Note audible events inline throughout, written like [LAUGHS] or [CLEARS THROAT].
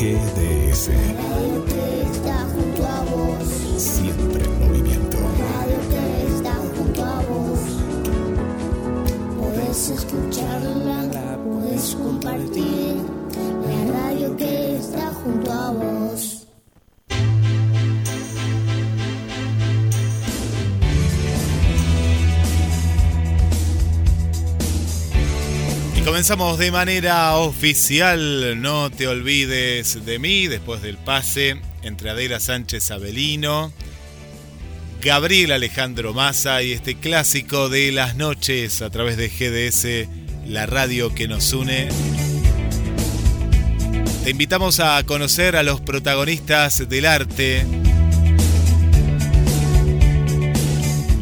GDS. Está junto a vos. Siempre en movimiento. Radio que está junto a vos. Podés escucharla, podés compartir. La radio que está junto a vos. Comenzamos de manera oficial, no te olvides de mí, después del pase entre Adela Sánchez Avelino, Gabriel Alejandro Massa y este clásico de las noches a través de GDS, la radio que nos une. Te invitamos a conocer a los protagonistas del arte,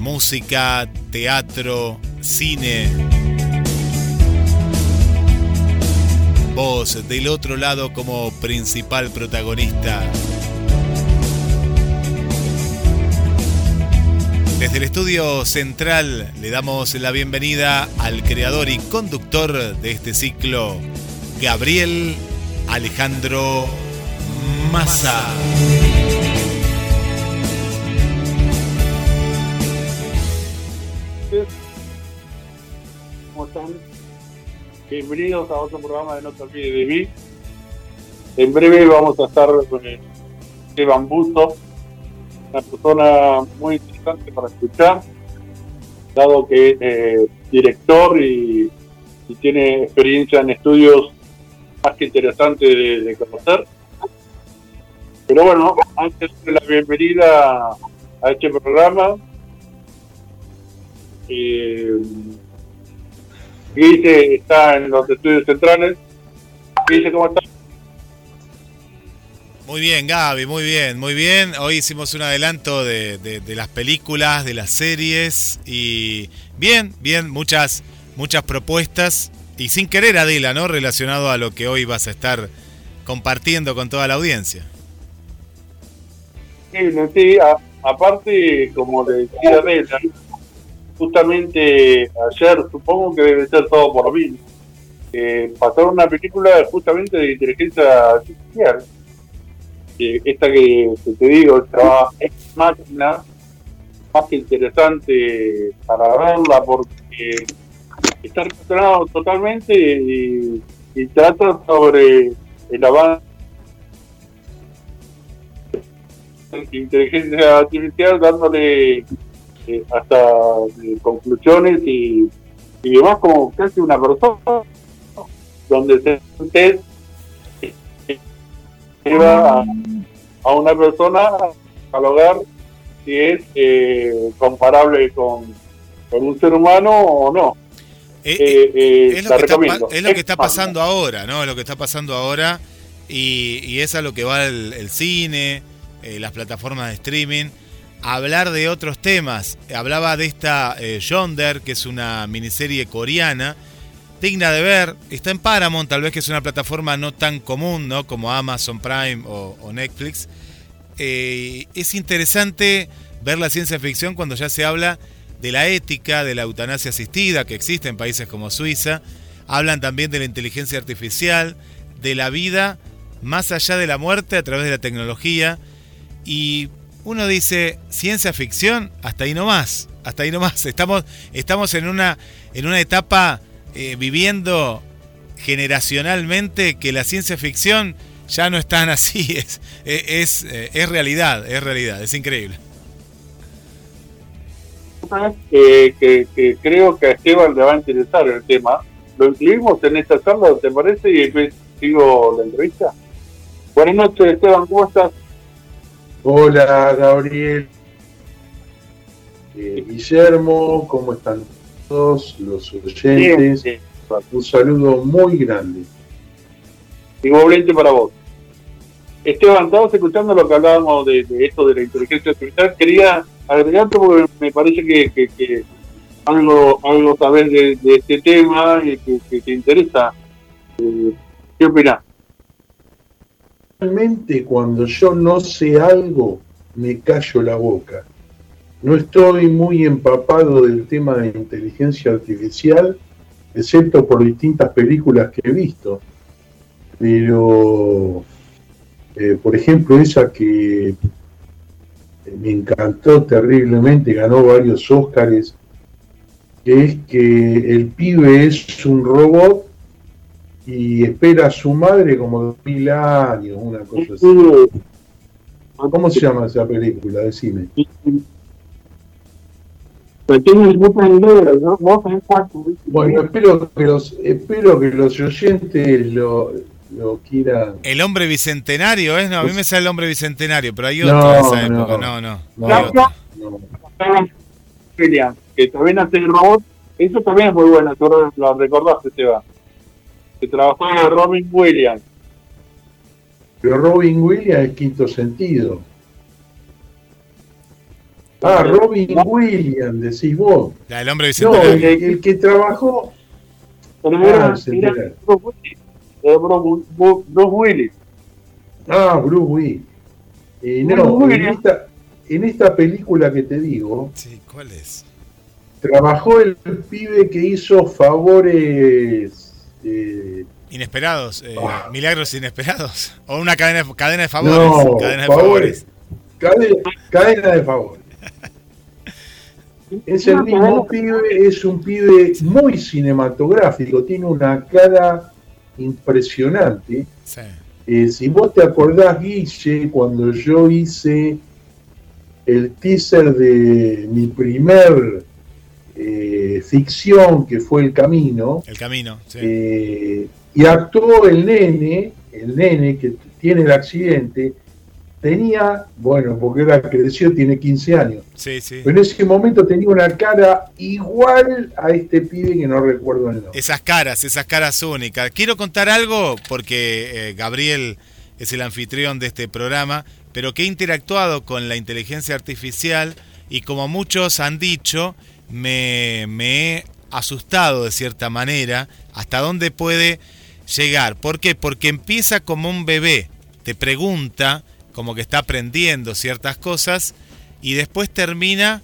música, teatro, cine. Vos del otro lado como principal protagonista. Desde el estudio central le damos la bienvenida al creador y conductor de este ciclo, Gabriel Alejandro Massa. ¿Cómo están? Bienvenidos a otro programa de No te olvides de mí. En breve vamos a estar con Esteban Busto, una persona muy interesante para escuchar, dado que es eh, director y, tiene experiencia en estudios más que interesantes de, de conocer. Pero bueno, antes de la bienvenida a este programa, eh, Guille está en los estudios centrales. Guille, ¿cómo estás? Muy bien, Gaby, muy bien, muy bien. Hoy hicimos un adelanto de, de- de las películas, de las series y bien, bien, muchas, muchas propuestas y sin querer Adela, ¿no? Relacionado a lo que hoy vas a estar compartiendo con toda la audiencia. Sí, sí, a- aparte, como le decía Bella, justamente ayer, supongo que debe ser todo por mí, eh, pasaron una película justamente de inteligencia artificial. Esta que, te digo, estaba Ex Máquina, más que interesante para verla porque está relacionado totalmente y, y trata sobre el avance inteligencia artificial dándole eh, hasta eh, conclusiones y, y demás como casi una persona donde se eh, lleva a, a una persona al hogar si es eh, comparable con, con un ser humano o no. Eh, Eh, es, lo que está, es lo que está pasando ahora, ¿no? Es lo que está pasando ahora y, y es a lo que va el, el cine, las plataformas de streaming, hablar de otros temas. Hablaba de esta eh, Yonder, que es una miniserie coreana, digna de ver, está en Paramount, tal vez que es una plataforma no tan común, ¿no? Como Amazon Prime o, Netflix. Eh, es interesante ver la ciencia ficción cuando ya se habla de la ética, de la eutanasia asistida que existe en países como Suiza. Hablan también de la inteligencia artificial, de la vida más allá de la muerte a través de la tecnología. Y uno dice, ciencia ficción, hasta ahí nomás, hasta ahí nomás. Estamos, estamos en, una, en una etapa eh, viviendo generacionalmente que la ciencia ficción ya no es tan [LAUGHS] así, es, es, es, es realidad, es realidad, es increíble. eh, que, que creo que a Esteban le va a interesar el tema. Lo incluimos en esta charla, ¿te parece? Y después sigo la entrevista. Buenas noches, Esteban, ¿cómo estás? Hola Gabriel, Eh, Guillermo, ¿cómo están todos los oyentes? Bien, Un saludo muy grande. igualmente para vos. Esteban, estabas escuchando lo que hablábamos de, de esto de la inteligencia artificial. Quería agregarte porque me parece que, que- que algo algo sabes de, de este tema y que, que te interesa. Eh, ¿Qué opinás? Realmente cuando yo no sé algo, me callo la boca. No estoy muy empapado del tema de inteligencia artificial, excepto por distintas películas que he visto. Pero Eh, por ejemplo, esa que me encantó terriblemente, ganó varios Óscares, que es que el pibe es un robot y espera a su madre como dos mil años, una cosa así. ¿Cómo se llama esa película? Decime. Bueno, espero que los, espero que los oyentes lo, lo quieran. El hombre bicentenario, ¿es? No, a mí me sale el hombre bicentenario, pero hay otro de esa época. No, no. no, hay otro. William, que también hace el robot, eso también es muy bueno, tú lo recordaste, Seba. Que trabajó en Robin Williams. Pero Robin Williams es quinto sentido. Ah, Robin Williams, decís vos. Ya, el hombre No, el, el que trabajó. Pero Ah, era, era. Bruce Willis. Era Bruce- Bruce Bruce Willis. Ah, Bruce Willis. Eh, no, Bruce en Willis. esta, en esta película que te digo, Sí, ¿cuál es? trabajó el pibe que hizo favores. Eh, Inesperados, eh, Ah. milagros inesperados. O una cadena, cadena de favores. no, cadena de favores. Cadena, cadena de favores. Es el mismo pibe, es un pibe muy cinematográfico, tiene una cara impresionante. Sí. Eh, si vos te acordás, Guille, cuando yo hice el teaser de mi primer eh, ficción, que fue El Camino, El camino. Sí. eh, y actuó el nene, el nene que tiene el accidente, tenía, bueno, porque ahora creció, tiene 15 años, sí, sí. pero en ese momento tenía una cara igual a este pibe que no recuerdo el nombre. Esas caras, esas caras únicas. Quiero contar algo porque eh, Gabriel es el anfitrión de este programa, pero que he interactuado con la inteligencia artificial y como muchos han dicho, me, me he asustado de cierta manera hasta dónde puede llegar. ¿Por qué? Porque empieza como un bebé, te pregunta, como que está aprendiendo ciertas cosas y después termina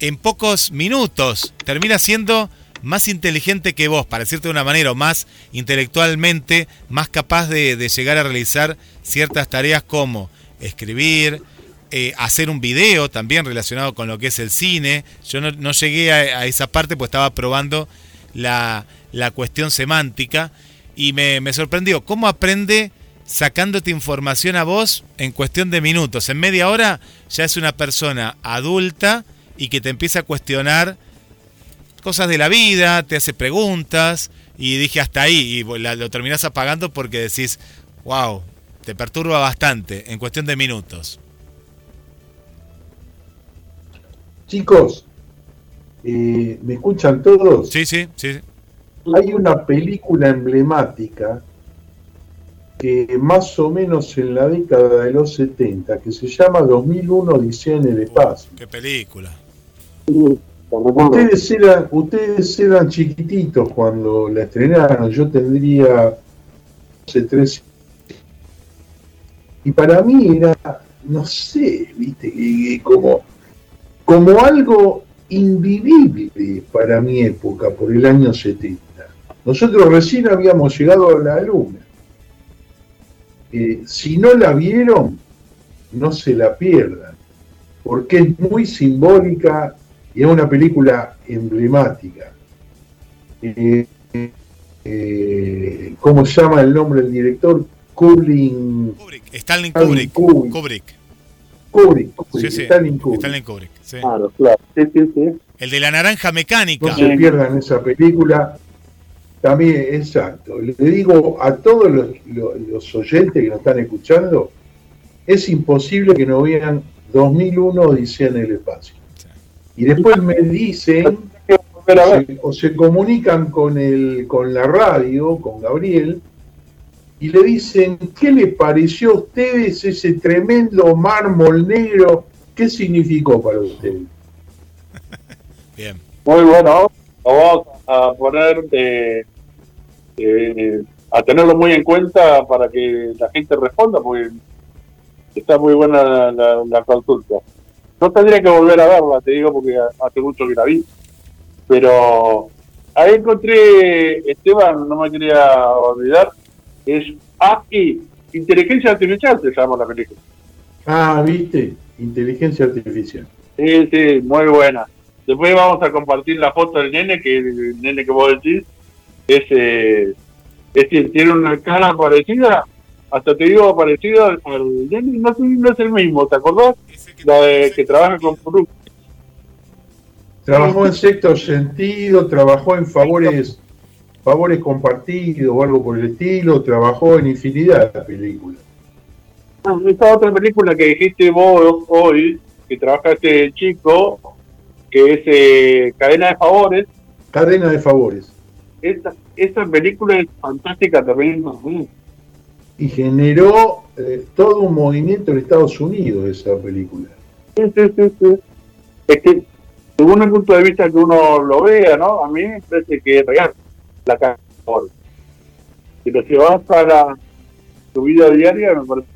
en pocos minutos, termina siendo más inteligente que vos, para decirte de una manera, o más intelectualmente, más capaz de, de llegar a realizar ciertas tareas como escribir, eh, hacer un video también relacionado con lo que es el cine. Yo no, llegué a, a esa parte pues estaba probando la, la cuestión semántica y me, me sorprendió cómo aprende sacándote información a vos en cuestión de minutos. En media hora ya es una persona adulta y que te empieza a cuestionar cosas de la vida, te hace preguntas y dije hasta ahí y la- lo terminás apagando porque decís, wow, te perturba bastante en cuestión de minutos. Chicos, eh, ¿me escuchan todos? Sí, sí, sí. Hay una película emblemática que más o menos en la década de los 70, que se llama 2001 Odisea en el espacio. Qué película. Ustedes eran, ustedes eran chiquititos cuando la estrenaron, yo tendría 12, 13. Y para mí era, no sé, viste, que- que como, como algo invivible para mi época, por el año 70. Nosotros recién habíamos llegado a la luna. Eh, si no la vieron, no se la pierdan, porque es muy simbólica y es una película emblemática. Eh, eh, ¿Cómo se llama el nombre del director? Kubrick. Kubrick, Stanley Stanley Kubrick. Kubrick. Kubrick. Kubrick, Sí, sí. Stanley Kubrick. Stanley Kubrick. sí. Claro, claro. Sí, sí, sí. El de la naranja mecánica. No se pierdan esa película. También, exacto. Le digo a todos los, los- los oyentes que nos están escuchando, es imposible que no vean 2001 Odisea en el espacio. Y después me dicen, ver. se- o se comunican con, el, con la radio, con Gabriel, y le dicen, ¿qué le pareció a ustedes ese tremendo mármol negro? ¿Qué significó para ustedes? [LAUGHS] Bien. Muy bueno. Vamos a poner, eh, eh, a tenerlo muy en cuenta para que la gente responda, porque está muy buena la, la- la consulta. No tendría que volver a verla, te digo, porque hace mucho que la vi. Pero ahí encontré, Esteban, no me quería olvidar, es AI, Inteligencia Artificial se llama la película. Ah, viste, inteligencia artificial. Sí, sí, muy buena. Después vamos a compartir la foto del nene, que el nene que vos decís, es, eh, es que tiene una cara parecida, hasta te digo parecida al, al nene, no, es- no es el mismo, ¿te acordás? La de que trabaja con. Trabajó en sexto sentido, trabajó en favores, favores compartidos o algo por el estilo, trabajó en infinidad de películas. Ah, Esta otra película que dijiste vos hoy, que trabaja este chico, que es eh, Cadena de Favores, Cadena de favores. esta, esta película es fantástica también. ¿no? Y generó eh, todo un movimiento en Estados Unidos esa película. Sí, sí, sí, sí. Es que, según el punto de vista que uno lo vea, ¿no? A mí me parece que es real la Cadena de. Si lo llevas para tu vida diaria, me parece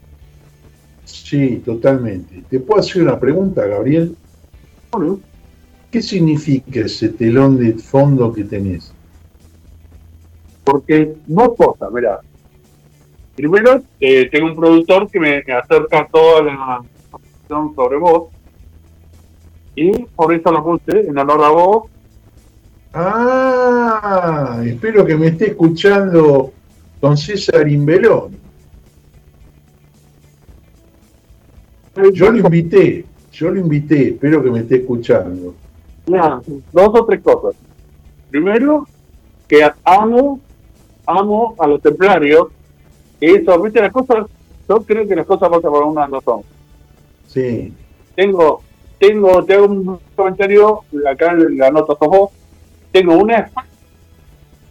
Sí, totalmente. ¿Te puedo hacer una pregunta, Gabriel? bueno. ¿Qué significa ese telón de fondo que tenés? porque dos cosas, mira. Primero, eh, tengo un productor que me acerca toda la información sobre vos y por eso lo puse en honor a vos. Ah, espero que me esté escuchando don César Imbelón. Yo lo invité, yo lo invité, espero que me esté escuchando. Dos o tres cosas. Primero, que amo, amo a los templarios. Y eso, viste, las cosas, yo creo que las cosas pasan por una razón. Sí, tengo, tengo, tengo un comentario, acá la nota sos vos, tengo una,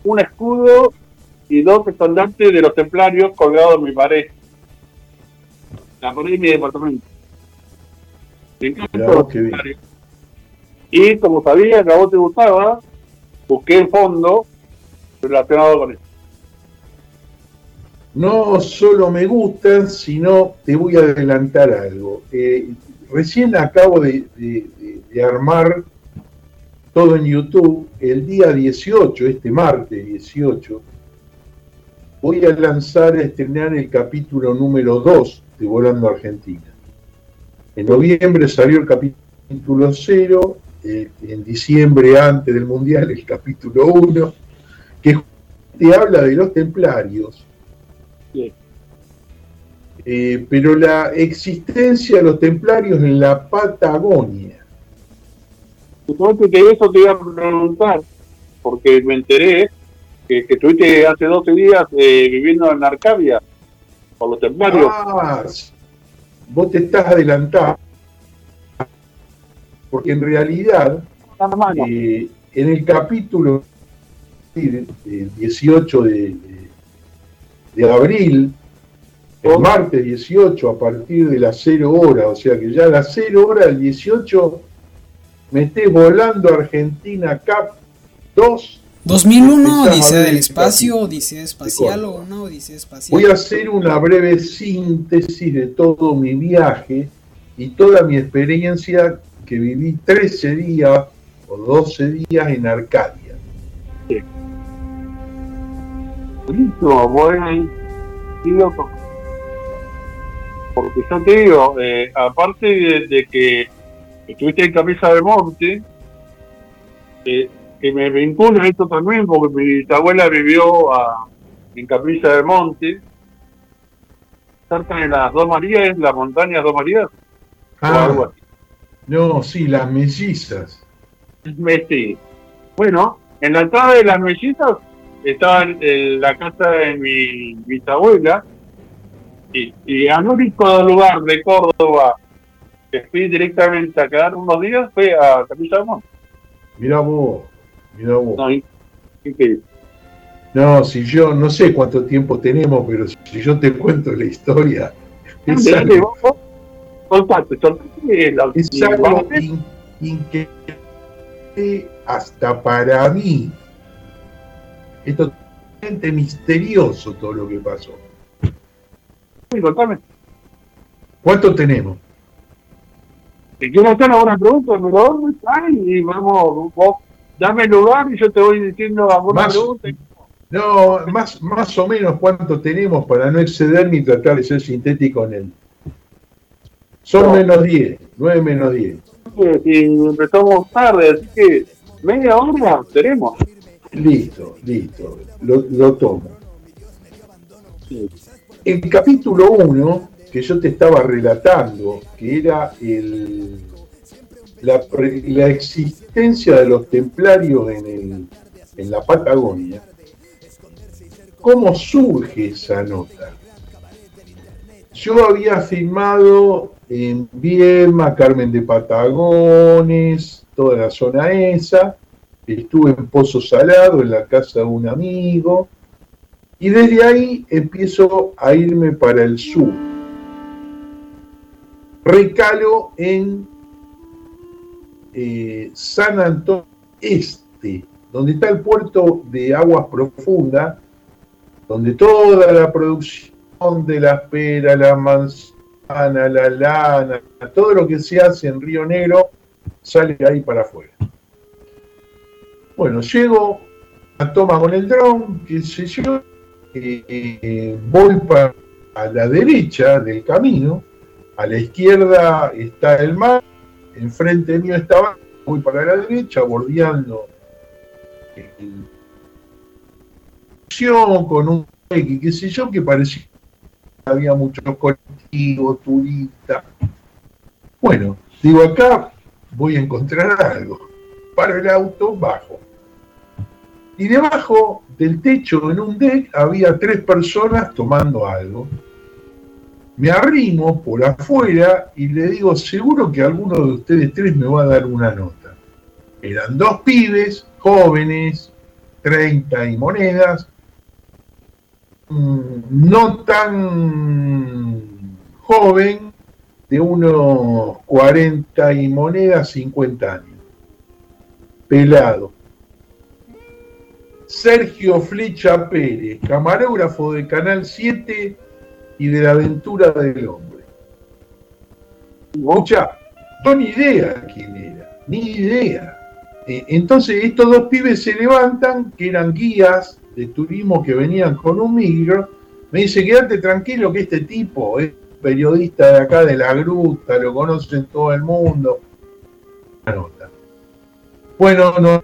un escudo y dos estandartes de los templarios colgados en mi pared. La pared de mi departamento. Me templarios. Y como sabía que a vos te gustaba, busqué el fondo relacionado con eso. no solo me gustan, sino te voy a adelantar algo. Eh, recién acabo de, de- de- de armar todo en YouTube. El día 18, este martes 18, voy a lanzar, a estrenar el capítulo número 2 de Volando Argentina. En noviembre salió el capítulo 0, eh, en diciembre, antes del Mundial, el capítulo 1, que te habla de los templarios. Sí. Eh, pero la existencia de los templarios en la Patagonia. Justamente que eso te iba a preguntar, porque me enteré que, que estuviste hace 12 días eh, viviendo en Arcadia, por los templarios. Ah, vos te estás adelantando. Porque en realidad, eh, en el capítulo el 18 de, de- de abril, el martes 18, a partir de las 0 horas, o sea que ya a las 0 horas del 18, me estés volando Argentina Cap 2 2001, Empezamos Odisea a del Espacio. Odisea Espacial o una Odisea Espacial. Voy a hacer una breve síntesis de todo mi viaje y toda mi experiencia que viví 13 días o 12 días en Arcadia. Buenísimo, bueno. y loco. Porque yo te digo, eh, aparte de, de que estuviste en Camisa del Monte, eh, que me vincula esto también, porque mi bisabuela vivió a- en Camisa del Monte, cerca de las Dos Marías, ¿es las montañas Dos Marías, o algo Ah, así. no, sí, las mellizas. Me- sí. Bueno, en la entrada de las mellizas estaba en la casa de mi bisabuela y, y al único lugar de Córdoba fui directamente a quedar unos días fue a Capilla del Monte. Mirá vos, mirá vos. No, que- No, si yo no sé cuánto tiempo tenemos, pero si yo te cuento la historia, es Dale, dale, algo, vos- vos soltate, soltate la- es algo in- increíble hasta para mí. Es totalmente misterioso todo lo que pasó. Sí, contame. ¿Cuánto tenemos? Si quieres hacer alguna pregunta, me lo doy y vamos, vos dame el lugar y yo te voy diciendo alguna Más- pregunta. No, más, más o menos cuánto tenemos para no excederme y tratar de ser sintético en él. Son No. menos 10, 9 menos 10. Y empezamos tarde, así que media hora tenemos. Listo, listo, lo, lo tomo. Sí. El capítulo 1, que yo te estaba relatando, que era el, la, existencia de los templarios en, el, en la Patagonia, ¿cómo surge esa nota? Yo había filmado en Viedma, Carmen de Patagones, toda la zona esa, estuve en Pozo Salado, en la casa de un amigo, y desde ahí empiezo a irme para el sur. Recalo en eh, San Antonio Este, donde está el puerto de aguas profundas, donde toda la producción de la pera, la manzana, la lana, todo lo que se hace en Río Negro sale ahí para afuera. Bueno, llego a toma con el dron, qué sé yo, eh, eh, voy a la derecha del camino, a la izquierda está el mar, enfrente mío estaba, voy para la derecha, bordeando el- con un qué qué sé yo, que parecía que había muchos colectivos, turistas. Bueno, digo acá voy a encontrar algo. Paro el auto, bajo. Y debajo del techo, en un deck, había tres personas tomando algo. Me arrimo por afuera y le digo, seguro que alguno de ustedes tres me va a dar una nota. Eran dos pibes, jóvenes, 30 y monedas, mm, no tan joven, de unos 40 y monedas, 50 años. Pelado. Sergio Flecha Pérez, camarógrafo de Canal 7 y de la aventura del hombre. Escucha, no ni idea quién era, ni idea. Eh, Entonces estos dos pibes se levantan, que eran guías de turismo que venían con un micro, me dice, quédate tranquilo que este tipo es periodista de acá de la gruta, lo conocen todo el mundo. Bueno, nos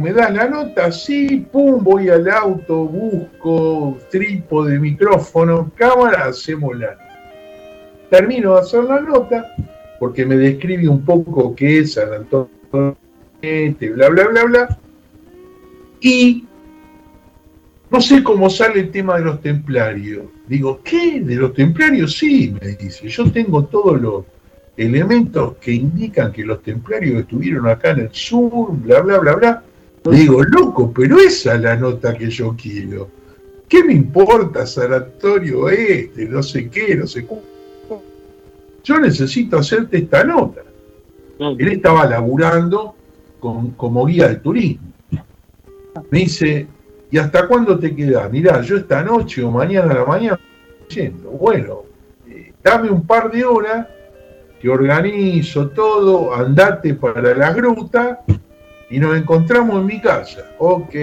me das la nota, sí, pum, voy al auto, busco trípode, micrófono, cámara, hacemos la. Termino de hacer la nota, porque me describe un poco qué es San Antonio, este, bla, bla, bla, bla. Y no sé cómo sale el tema de los templarios. Digo, ¿qué? ¿De los templarios? Sí, me dice. Yo tengo todos los elementos que indican que los templarios estuvieron acá en el sur, bla, bla, bla, bla. Digo, loco, pero esa es la nota que yo quiero. ¿Qué me importa San Antonio este? No sé qué, no sé cómo. Yo necesito hacerte esta nota. Él estaba laburando con- como guía de turismo. Me dice, ¿y hasta cuándo te queda? Mirá, yo esta noche o mañana a la mañana yendo. Bueno, eh, dame un par de horas, que organizo todo, andate para la gruta y nos encontramos en mi casa. Ok.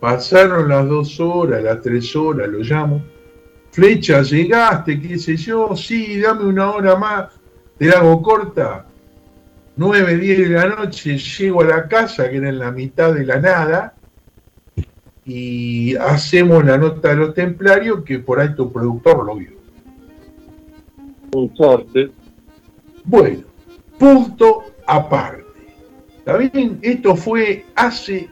Pasaron las dos horas, las tres horas, lo llamo. Flecha, llegaste, qué sé yo, sí, dame una hora más, te la hago corta. 9, 10 de la noche llego a la casa, que era en la mitad de la nada, y hacemos la nota de los templarios, que por ahí tu productor lo vio. Bueno, punto aparte. ¿Está bien? Esto fue hace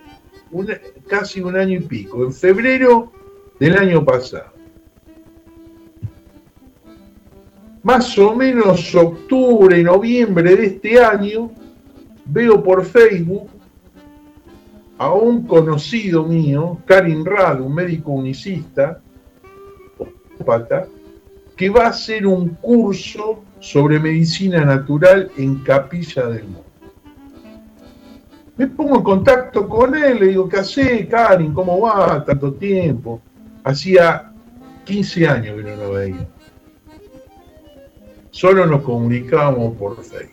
casi un año y pico, en febrero del año pasado. Más o menos octubre, noviembre de este año, veo por Facebook a un conocido mío, Karin Rad, un médico unicista, que va a hacer un curso sobre medicina natural en Capilla del Monte. Me pongo en contacto con él, le digo, ¿qué hace, Karin? ¿Cómo va? Tanto tiempo. Hacía 15 años que no lo veía. Solo nos comunicábamos por Facebook.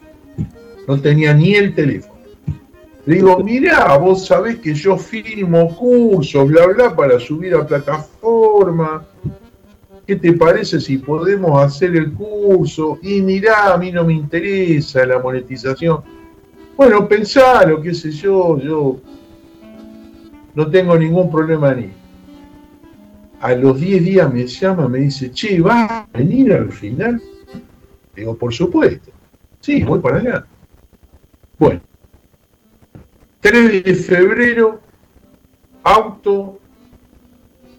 No tenía ni el teléfono. Le digo, mirá, vos sabés que yo filmo cursos, bla, bla, para subir a plataforma. ¿Qué te parece si podemos hacer el curso? Y mirá, a mí no me interesa la monetización. Bueno, pensalo, qué sé yo, yo no tengo ningún problema ni. A los 10 días me llama, me dice, che, ¿vas a venir al final? Digo, por supuesto. Sí, voy para allá. Bueno, 3 de febrero, auto,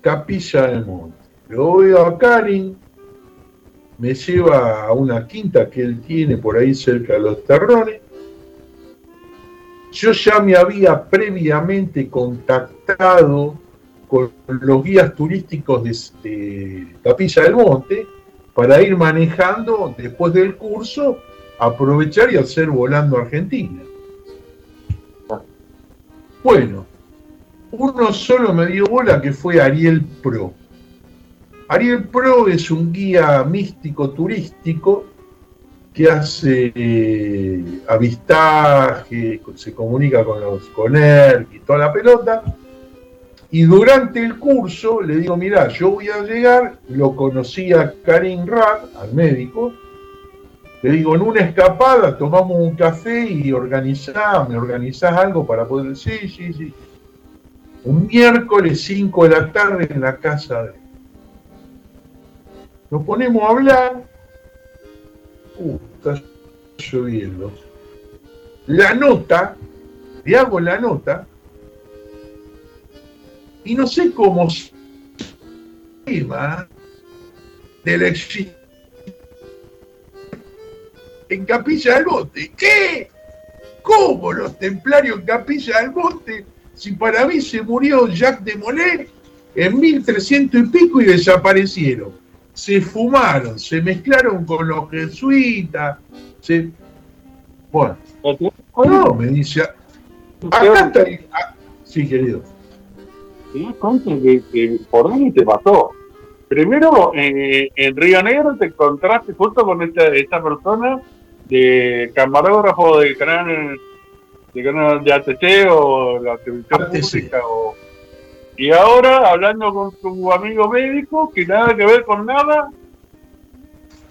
Capilla del Monte. Lo veo a Karin, me lleva a una quinta que él tiene por ahí cerca de los terrones. Yo ya me había previamente contactado con los guías turísticos de, de Capilla del Monte para ir manejando después del curso, aprovechar y hacer volando Argentina. Bueno, uno solo me dio bola que fue Ariel Pro. Ariel Pro es un guía místico turístico que hace eh, avistaje, se comunica con los con él y toda la pelota. Y durante el curso le digo, mira, yo voy a llegar, lo conocí a Karim Rad, al médico, le digo, en una escapada tomamos un café y organizás, me organizás algo para poder sí, sí, sí. Un miércoles 5 de la tarde en la casa de. Nos ponemos a hablar. Uh, está lloviendo. La nota, le hago la nota, y no sé cómo tema de la existencia en Capilla del Monte. ¿Qué? ¿Cómo los templarios en Capilla del Monte? Si para mí se murió Jacques de Molay en 1300 y pico y desaparecieron. Se fumaron, se mezclaron con los jesuitas. Se... Bueno, no, me dice. Acá está. ah, sí, querido. ¿Te das cuenta que, que por dónde te pasó? Primero, eh, en Río Negro te encontraste justo con esta, esta persona de camarógrafo del canal de canal de ATC o la televisión ATC. pública o y ahora hablando con tu amigo médico que nada que ver con nada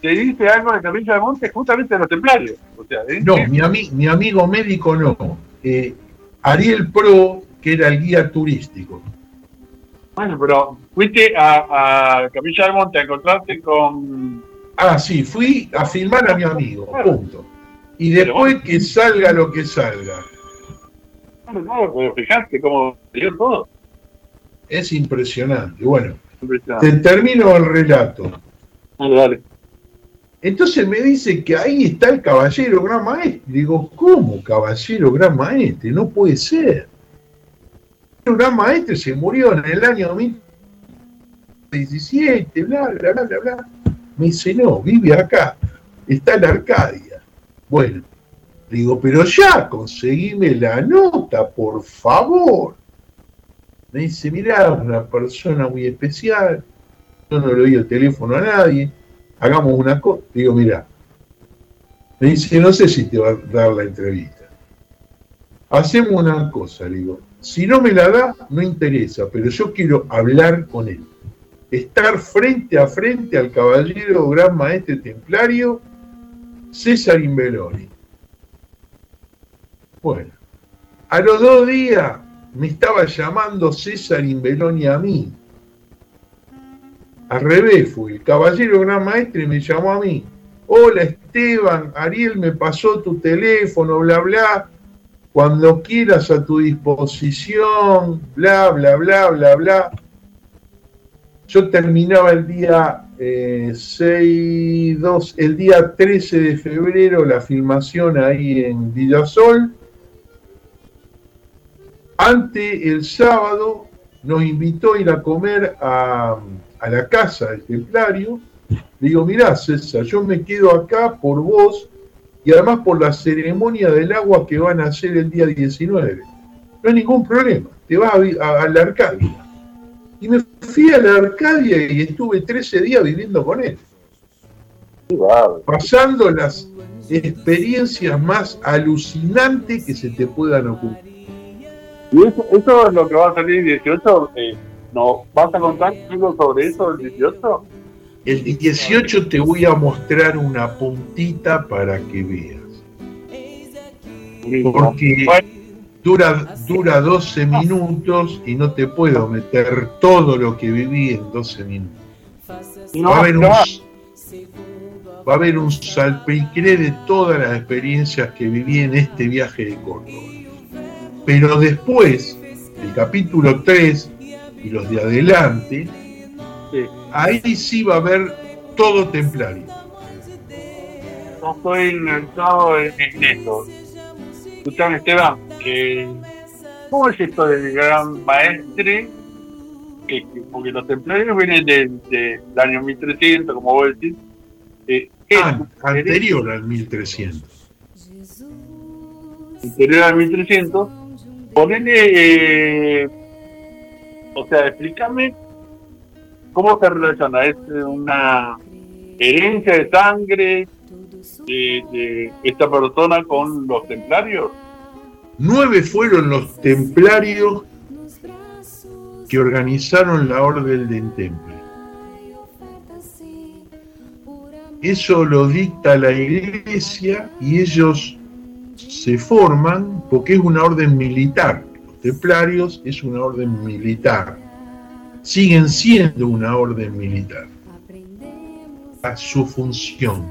te dice algo de Capilla de Monte justamente de los templarios o sea ¿eh? No, mi, ami- mi amigo médico no. Eh, Ariel Pro, que era el guía turístico. bueno pero fuiste a, a Capilla del Monte a encontrarte con Ah, sí, fui a filmar a mi amigo, Claro. punto. Y después que salga lo que salga. Claro, claro, pero fijate cómo dio todo Es impresionante. Bueno, Impresionante. te termino el relato. Dale, dale. Entonces me dice que ahí está el caballero gran maestre. Digo, ¿cómo caballero gran maestre? No puede ser. El gran maestre se murió en el año 2017, bla, bla, bla, bla, bla. Me dice, no, vive acá, está en Arcadia. Bueno, digo, pero ya, conseguime la nota, por favor. Me dice, mirá, una persona muy especial, yo no le doy el teléfono a nadie, hagamos una cosa. Digo, mirá, me dice, no sé si te va a dar la entrevista. Hacemos una cosa, le digo, si no me la da, no interesa, pero yo quiero hablar con él. Estar frente a frente al caballero gran maestre templario César Imbeloni. Bueno, a los dos días me estaba llamando César Imbeloni a mí. Al revés fue, el caballero gran maestre me llamó a mí. Hola Esteban, Ariel me pasó tu teléfono, bla, bla. Cuando quieras a tu disposición, bla, bla, bla, bla, bla. Yo terminaba el día eh, 6, 2, el día 13 de febrero la filmación ahí en Villasol. Ante el sábado nos invitó a ir a comer a, a la casa del templario. Le digo, mirá César, yo me quedo acá por vos y además por la ceremonia del agua que van a hacer el día 19. No hay ningún problema, te vas a, vi- a- a la Arcadia. Y me fui a la Arcadia y estuve 13 días viviendo con él, pasando las, experiencias más alucinantes que se te puedan ocurrir. Y eso, eso es lo que va a salir 18. Eh, ¿No vas a contar algo sobre eso el 18? El 18 te voy a mostrar una puntita para que veas. Porque dura, dura 12 minutos y no te puedo meter todo lo que viví en 12 minutos. Va a haber un, va a haber un salpicré de todas las experiencias que viví en este viaje de Córdoba. Pero después, el capítulo 3 y los de adelante, sí. ahí sí va a haber todo templario. no estoy enganchado en, en esto. Escuchame, Esteban, eh, ¿cómo es esto del gran maestre? Que, que- porque los templarios vienen del del año 1300, como vos decís. Eh. An- anterior al 1300. Anterior al 1300. Ponele. eh, o sea, explícame cómo se relaciona. ¿Es una herencia de sangre de, de esta persona con los templarios? Nueve fueron los templarios que organizaron la Orden del Temple. Eso lo dicta la iglesia y ellos se forman porque es una orden militar. Los templarios es una orden militar. Siguen siendo una orden militar. A su función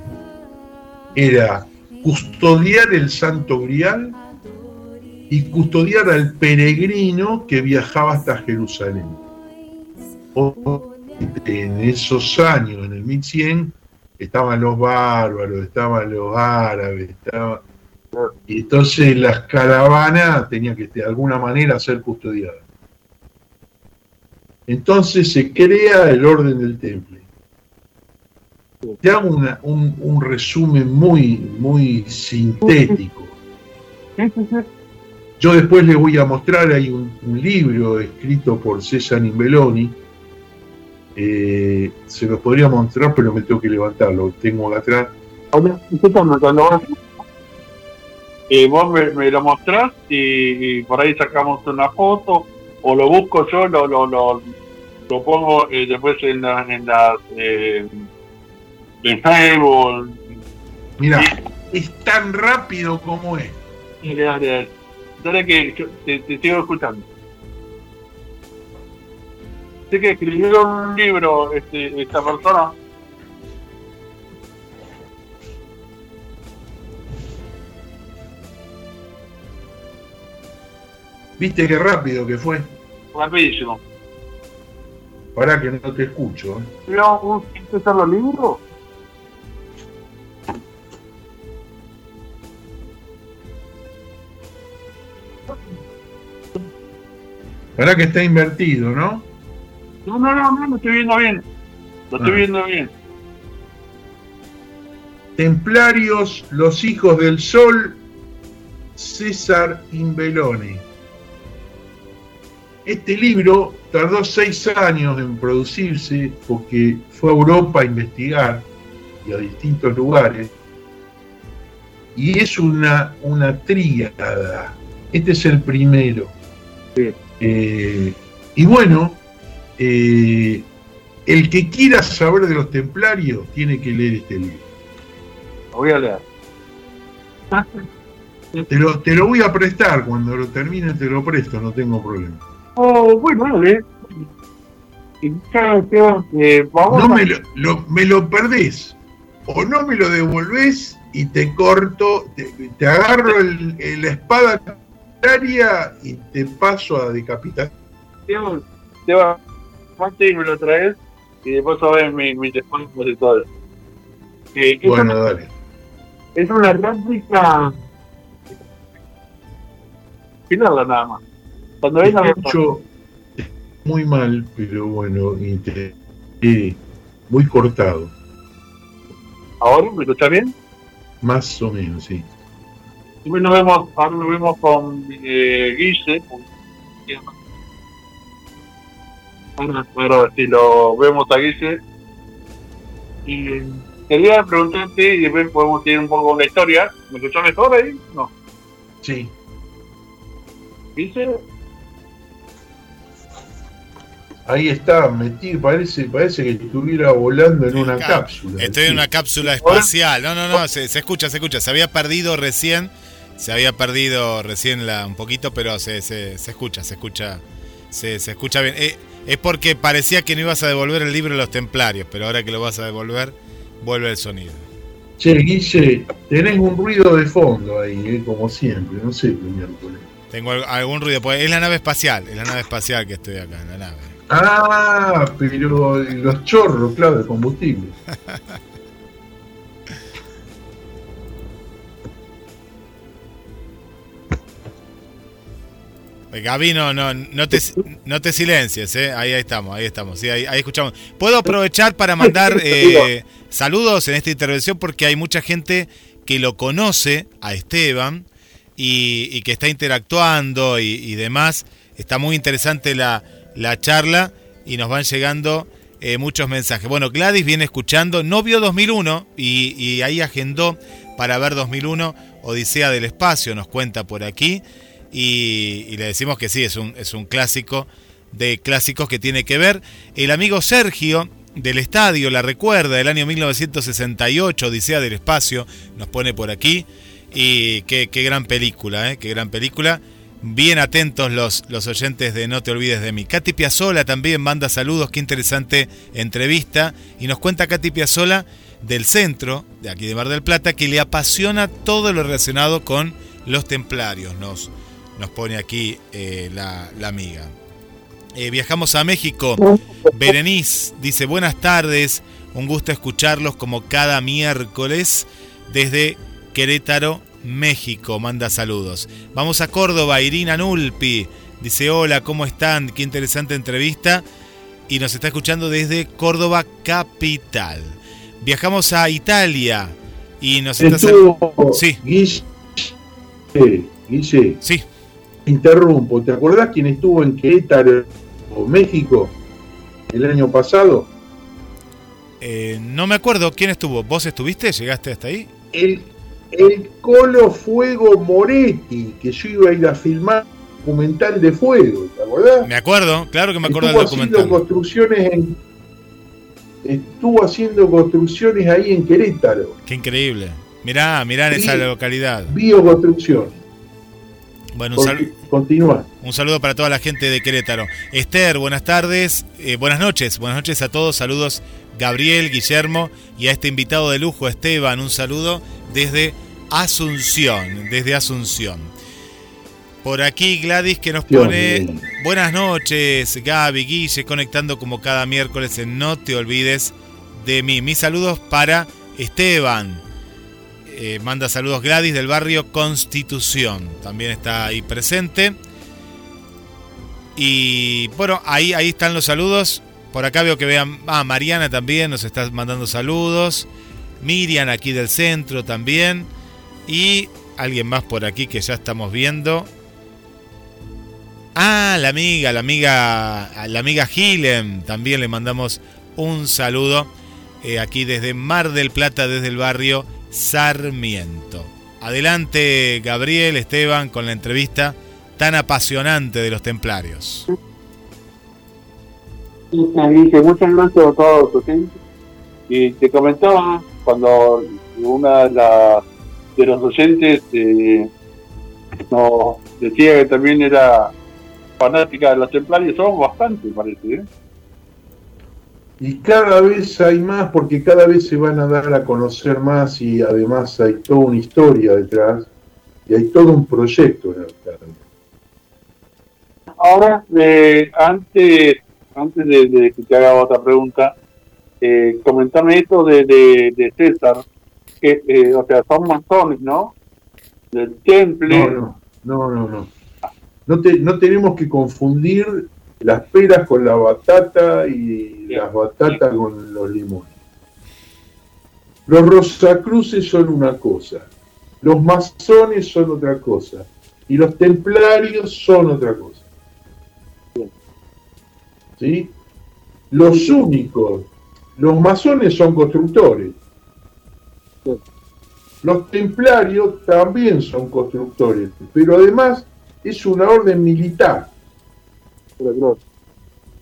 era custodiar el Santo Grial y custodiar al peregrino que viajaba hasta Jerusalén. En esos años, en el 1100, estaban los bárbaros, estaban los árabes, estaba... y entonces las caravanas tenían que de alguna manera ser custodiadas. Entonces se crea el orden del temple. Te hago una- un, un resumen muy, muy sintético. Yo después les voy a mostrar, hay un, libro escrito por César Imbeloni, eh, se los podría mostrar, pero me tengo que levantar, lo tengo acá atrás. Eh, vos me, me lo mostrás y, y por ahí sacamos una foto o lo busco yo, lo, lo, lo, lo pongo eh, después en, la, en las eh, en Facebook. Mira, es tan rápido como es. Dale, dale, dale. Que yo te, te sigo escuchando. Sé que escribieron un libro este, esta persona. ¿Viste qué rápido que fue? Rapidísimo. Pará que no te escucho. ¿eh? ¿Pero un empezar los libros? Pará que está invertido, ¿no? No, no, no, no, lo estoy viendo bien. Lo estoy Ah. viendo bien. Templarios, los hijos del sol, César Imbeloni. Este libro tardó seis años en producirse porque fue a Europa a investigar y a distintos lugares. Y es una, una tríada. Este es el primero. Sí. Eh, y bueno, eh, el que quiera saber de los templarios tiene que leer este libro. Lo voy a leer. Te lo, te lo voy a prestar, cuando lo termine te lo presto, no tengo problema. Oh, bueno, eh, vamos No a- me lo, lo- me lo perdés, o no me lo devolvés y te corto, te, te agarro el, el- la espada y te paso a decapitar. Esteban, mate y me lo traes y después a ver mi, mi teléfono y todo. Eh, Bueno, una, dale. es una réplica. Finala nada más. Cuando venga, escucho muy mal, pero bueno, y te- eh, muy cortado, ahora me escuchas bien. más o menos, sí. Y nos vemos, ahora nos vemos con eh, Guille. con- Ahora, ahora si lo vemos a Guille. Y quería preguntarte y después podemos ir un poco con la historia. ¿Me escuchás mejor ahí? No. Sí. ¿Viste? Ahí está, metido, parece, parece que estuviera volando en una cápsula. Estoy en una cápsula espacial. No, no, no, se, se escucha, se escucha. Se había perdido recién. Se había perdido recién la, un poquito, pero se, se, se escucha, se escucha. Se, se escucha bien. Eh, es porque parecía que no ibas a devolver el libro de los templarios, pero ahora que lo vas a devolver, vuelve el sonido. Che, Guille, tenés un ruido de fondo ahí, eh, como siempre, no sé miércoles. Tengo al- algún ruido. pues es la nave espacial, es la nave espacial que estoy acá, en la nave. Ah, pero los chorros, claro, de combustible. [LAUGHS] Gaby, no, no, no, te, no te silencies, ¿eh? ahí, ahí estamos, ahí estamos, sí, ahí, ahí escuchamos. Puedo aprovechar para mandar [LAUGHS] eh, saludos en esta intervención porque hay mucha gente que lo conoce a Esteban y, y que está interactuando y, y demás. Está muy interesante la, la charla y nos van llegando eh, muchos mensajes. Bueno, Gladys viene escuchando, no vio 2001 y, ahí agendó para ver 2001, Odisea del Espacio, nos cuenta por aquí. Y, y le decimos que sí, es un, es un clásico de clásicos que tiene que ver. El amigo Sergio del estadio la recuerda del año 1968, Odisea del Espacio, nos pone por aquí. Y qué, qué gran película, ¿eh? qué gran película. Bien atentos los, los oyentes de No te olvides de mí. Katy Piazzola también manda saludos, qué interesante entrevista. Y nos cuenta Katy Piazzola del centro, de aquí de Mar del Plata, que le apasiona todo lo relacionado con los templarios. Nos, nos pone aquí eh, la, la amiga. Eh, viajamos a México. Berenice dice, buenas tardes, un gusto escucharlos como cada miércoles desde Querétaro, México. Manda saludos. Vamos a Córdoba, Irina Nulpi. Dice, hola, ¿cómo están? Qué interesante entrevista. Y nos está escuchando desde Córdoba, capital. Viajamos a Italia y nos está... Estuvo, Sí. Guille, Guille, Sí, interrumpo, ¿te acordás quién estuvo en Querétaro, México, el año pasado? eh, no me acuerdo quién estuvo. ¿Vos estuviste? ¿Llegaste hasta ahí? El, el Colo Fuego Moretti, que yo iba a ir a filmar un documental de fuego, ¿te acordás? Me acuerdo, claro que me acuerdo estuvo del haciendo documental. construcciones en estuvo haciendo construcciones ahí en Querétaro Qué increíble. Mirá, mirá en esa localidad. bioconstrucción Bueno, un, sal- Conti- continúa un saludo para toda la gente de Querétaro. Esther, buenas tardes, eh, buenas noches, buenas noches a todos. Saludos Gabriel, Guillermo y a este invitado de lujo, Esteban. Un saludo desde Asunción, desde Asunción. Por aquí Gladys que nos pone buenas noches, Gaby, Guille, conectando como cada miércoles en No te olvides de mí. Mis saludos para Esteban. Eh, manda saludos Gladys del barrio Constitución. También está ahí presente. Y bueno, ahí, ahí están los saludos. Por acá veo que vean. Ah, Mariana también nos está mandando saludos. Miriam aquí del centro también. Y alguien más por aquí que ya estamos viendo. Ah, la amiga, la amiga, la amiga Gilem. También le mandamos un saludo eh, aquí desde Mar del Plata, desde el barrio Sarmiento. Adelante, Gabriel, Esteban, con la entrevista tan apasionante de los templarios. Dice, muchas gracias a todos los oyentes. Y te comentaba cuando una de, de los oyentes eh, nos decía que también era fanática de los templarios, somos bastante, parece. ¿eh? y cada vez hay más porque cada vez se van a dar a conocer más y además hay toda una historia detrás y hay todo un proyecto en el. Ahora, eh, antes, antes de, de que te haga otra pregunta, eh, comentame esto de, de, de César, que, eh, o sea, son masones, ¿no? Del temple. No, no, no, no, no. No, te- no tenemos que confundir las peras con la batata y las batatas con los limones. Los Rosacruces son una cosa, los masones son otra cosa y los templarios son otra cosa. ¿Sí? Los únicos, los masones son constructores, Los templarios también son constructores, pero además es una orden militar.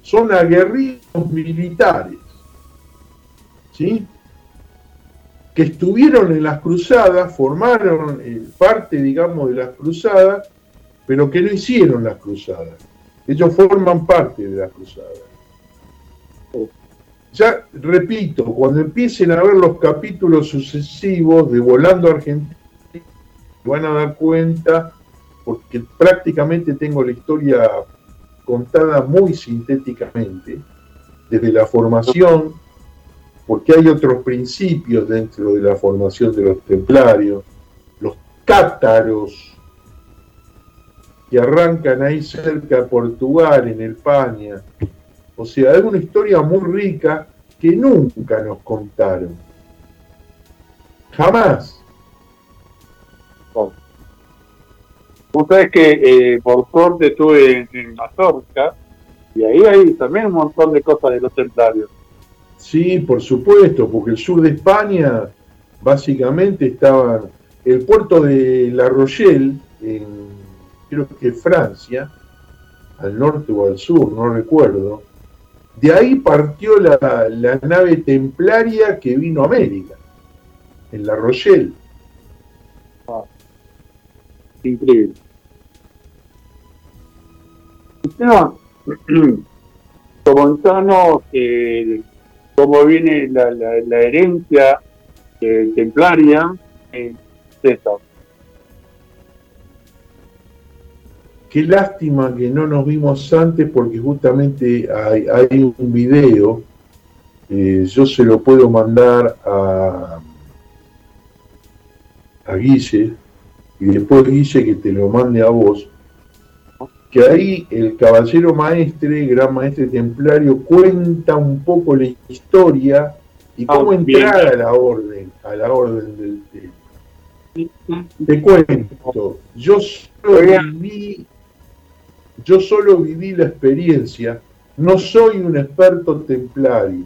Son aguerridos militares, ¿sí? Que estuvieron en las cruzadas, formaron eh, parte, digamos, de las cruzadas, pero que no hicieron las cruzadas. Ellos forman parte de las cruzadas. Ya repito, cuando empiecen a ver los capítulos sucesivos de Volando Argentina, van a dar cuenta, porque prácticamente tengo la historia contada muy sintéticamente, desde la formación, porque hay otros principios dentro de la formación de los templarios, los cátaros, que arrancan ahí cerca de Portugal, en España. O sea, es una historia muy rica que nunca nos contaron. Jamás. Ustedes que eh, por suerte estuve en, en Mazorca y ahí hay también un montón de cosas de los templarios. Sí, por supuesto, porque el sur de España básicamente estaba el puerto de La Rochelle, en creo que Francia, al norte o al sur, no recuerdo. De ahí partió la, nave templaria que vino a América, en La Rochelle. Increíble. [CLEARS THROAT] Comentanos eh, cómo viene la, herencia eh, templaria en César. Qué lástima que no nos vimos antes porque justamente hay, hay un video, eh, yo se lo puedo mandar a, a Guille y después Guille que te lo mande a vos, que ahí el caballero maestre, gran maestre templario, cuenta un poco la historia y cómo Ah, bien. entrar a la orden, a la orden del tema. Te cuento, yo solo viví, yo solo viví la experiencia, no soy un experto templario,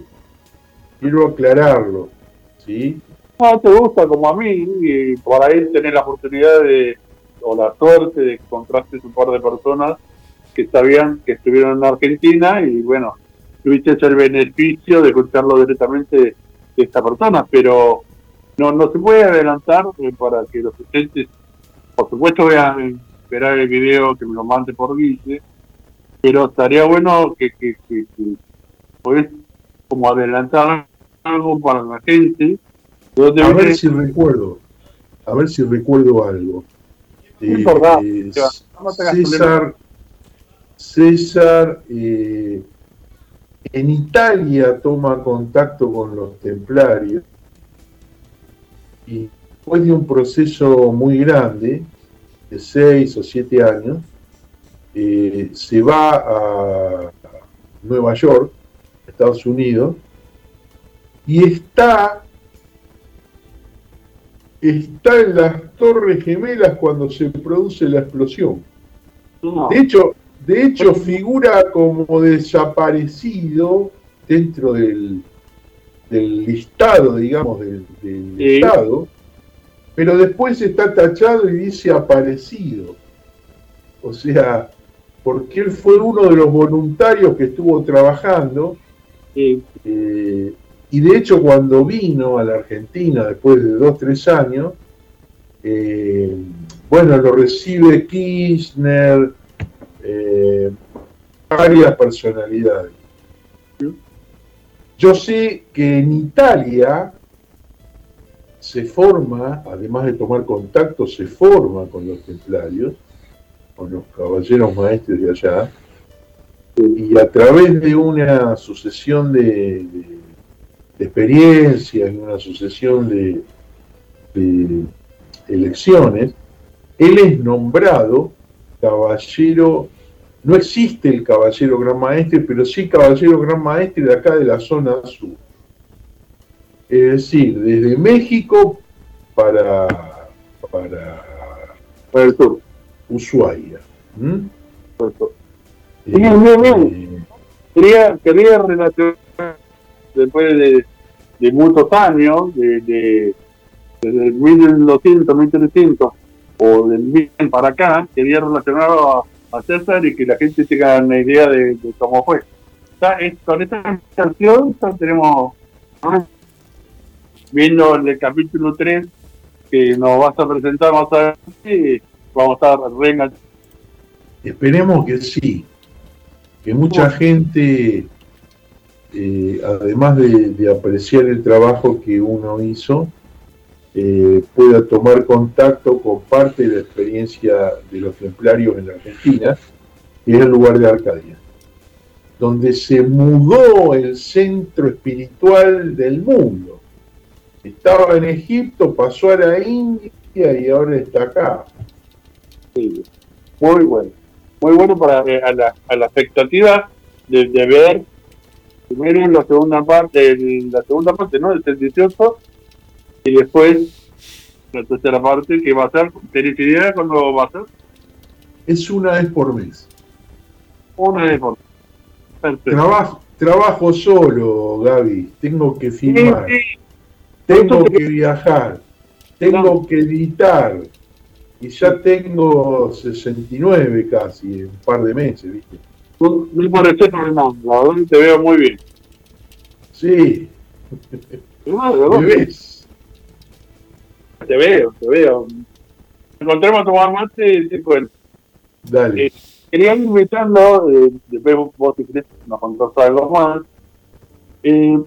quiero aclararlo, ¿sí? No te gusta como a mí y por ahí tenés la oportunidad de, o la suerte de encontrarte un par de personas que sabían que estuvieron en Argentina y bueno, tuviste el beneficio de escucharlo directamente de esta persona, pero no no se puede adelantar eh, para que los oyentes, por supuesto vean esperar el video que me lo mande por Guille, pero estaría bueno que, que, que, que podés como adelantar algo para la gente. A ver si recuerdo, a ver si recuerdo algo. Eh, no tengas César, César eh, en Italia toma contacto con los templarios y después de un proceso muy grande, de seis o siete años, eh, se va a Nueva York, Estados Unidos, y está está en las Torres Gemelas cuando se produce la explosión. No. De hecho, de hecho figura como desaparecido dentro del, del listado, digamos, del, del Sí. Estado, pero después está tachado y dice aparecido. O sea, porque él fue uno de los voluntarios que estuvo trabajando Sí, eh, y de hecho cuando vino a la Argentina después de dos, tres años, eh, bueno, lo recibe Kirchner, eh, varias personalidades. Yo sé que en Italia se forma, además de tomar contacto, se forma con los templarios, con los caballeros maestros de allá, y a través de una sucesión de experiencias y una sucesión de, de elecciones, él es nombrado caballero, no existe el caballero gran maestre, pero sí caballero gran maestre de acá de la zona sur. Es decir, desde México para, para para el sur. Ushuaia. ¿Mm? sur. Eh, Bien, eh, Quería, quería relacionar, después de, de muchos años de, de, desde el 1200, 1300 o del 1000 para acá, quería relacionarlo a, a César y que la gente tenga una idea de, de cómo fue. Es- con esta canción tenemos viendo el capítulo 3 que nos vas a presentar más adelante, vamos a estar re Esperemos que sí, que mucha gente, eh, además de, de apreciar el trabajo que uno hizo, eh, pueda tomar contacto con parte de la experiencia de los templarios en la Argentina, que es el lugar de Arcadia, donde se mudó el centro espiritual del mundo. Estaba en Egipto, pasó a la India y ahora está acá. Sí, muy bueno. Muy bueno para eh, a, la, a la expectativa de, de ver primero la segunda parte, la segunda parte, ¿no? Del 18 y después la tercera parte que va a ser, ¿tenés idea cuándo va a ser? Es una vez por mes. Una vez por Perfecto. Trabajo, trabajo solo, Gaby. Tengo que Sí, filmar, sí, tengo que viajar, tengo que editar. Y ya tengo 69 casi, en un par de meses, ¿viste? la verdad te veo muy bien. Sí, [LAUGHS] ¿me ves? te veo, te veo. Encontremos a tomar mate y te cuento. Dale. Eh, quería ir invitando, eh, después vos, vos si querés nos contás algo más. Eh,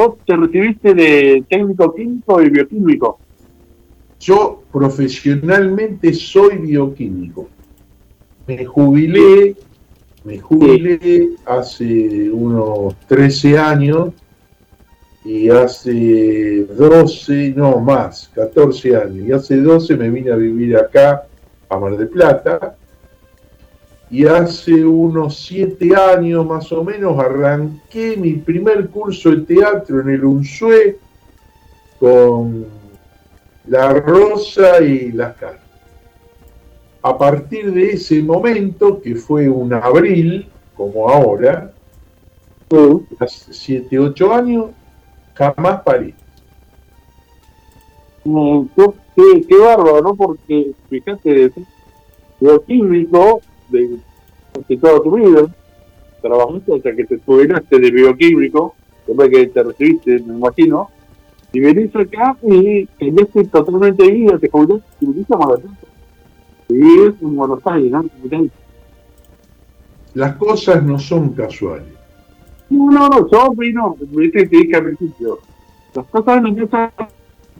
vos te recibiste de técnico químico y bioquímico. Yo profesionalmente soy bioquímico. Me jubilé, me jubilé hace unos 13 años y hace 12, no más, 14 años. Y hace 12 me vine a vivir acá, a Mar del Plata. Y hace unos 7 años más o menos arranqué mi primer curso de teatro en el UNSUE con la rosa y las cartas. A partir de ese momento, que fue un abril, como ahora, hace 7, 8 años, jamás paré. Mm, Qué, qué- qué bárbaro, ¿no? Porque fíjate, de bioquímico de casi toda tu vida, trabajaste hasta que te jubilaste de bioquímico, después que te recibiste, me imagino, y venís acá y cambiaste totalmente de vida, te jubilaste y viniste a Mar del Plata. Y vivís en Buenos Aires, ¿no? Las cosas no son casuales. No, no, no, yo opino, viste que te dije al principio, las cosas no pasan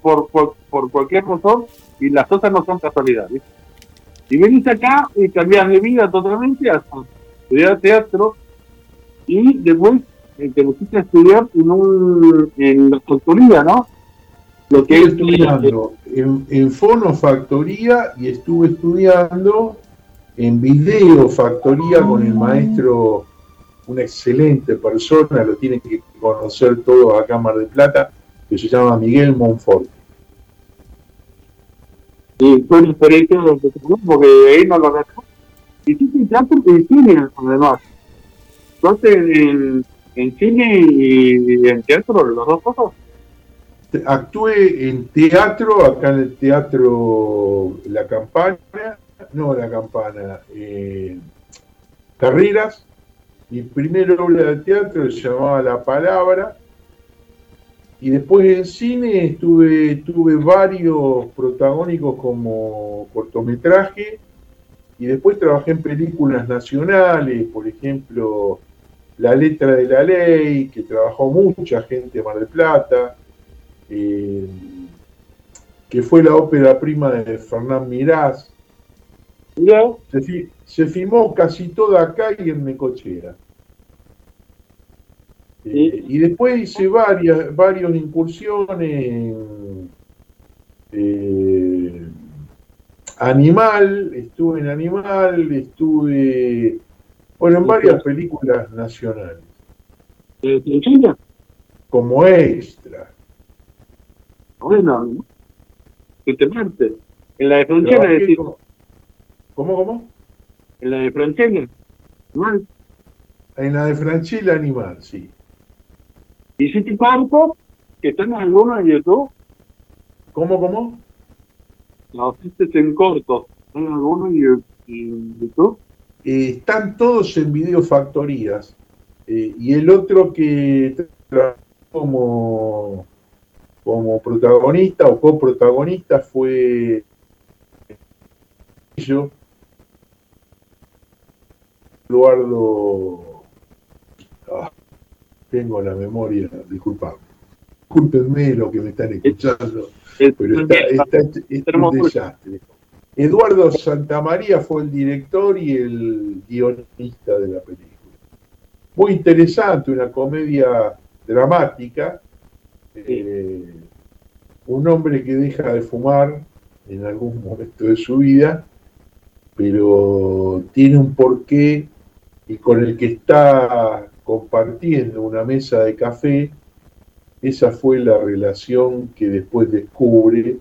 por, por, por cualquier razón y las cosas no son casualidad, ¿viste? Y venís acá y cambias de vida totalmente hasta estudiar teatro y después eh, te pusiste a estudiar en, un, en la factoría, ¿no? Lo que Estuve es estudiando en, en fonofactoría y estuve estudiando en videofactoría con el maestro, una excelente persona, lo tienen que conocer todos acá en Mar del Plata, que se llama Miguel Monfort. Y fue una experiencia de te- porque ahí no lo dejó. Hiciste teatro y cine, además. Entonces, en, en cine y en teatro, las dos cosas. Actué en teatro, acá en el teatro La Campana, no La Campana, eh, Carreras. Mi primera obra de teatro se llamaba La Palabra. Y después en cine estuve, tuve varios protagónicos como cortometraje. Y después trabajé en películas nacionales, por ejemplo, La letra de la ley, que trabajó mucha gente de Mar del Plata eh, que fue la ópera prima de Fernán Mirás. Se filmó casi toda acá y en Necochea. Eh, y después hice varias, varias incursiones en eh, Animal, estuve en Animal, estuve bueno en varias películas nacionales, en como extra. bueno, que te parte. En la de como- ¿Cómo, cómo? en la de Franchella, ¿no? En la de Franchella Animal, sí. Hiciste cortos que están algunos en YouTube. ¿Cómo, cómo? Los hiciste en cortos. ¿Hay alguno y, y en YouTube? Eh, están todos en videofactorías. Eh, y el otro que trabajó como, como protagonista o coprotagonista fue yo, Eduardo. Ah, tengo la memoria, disculpame. Discúlpenme lo que me están escuchando, Es- pero está, está, está un desastre. Eduardo Santamaría fue el director y el guionista de la película. Muy interesante, una comedia dramática. eh, un hombre que deja de fumar en algún momento de su vida, pero tiene un porqué y con el que está compartiendo una mesa de café, esa fue la relación que después descubre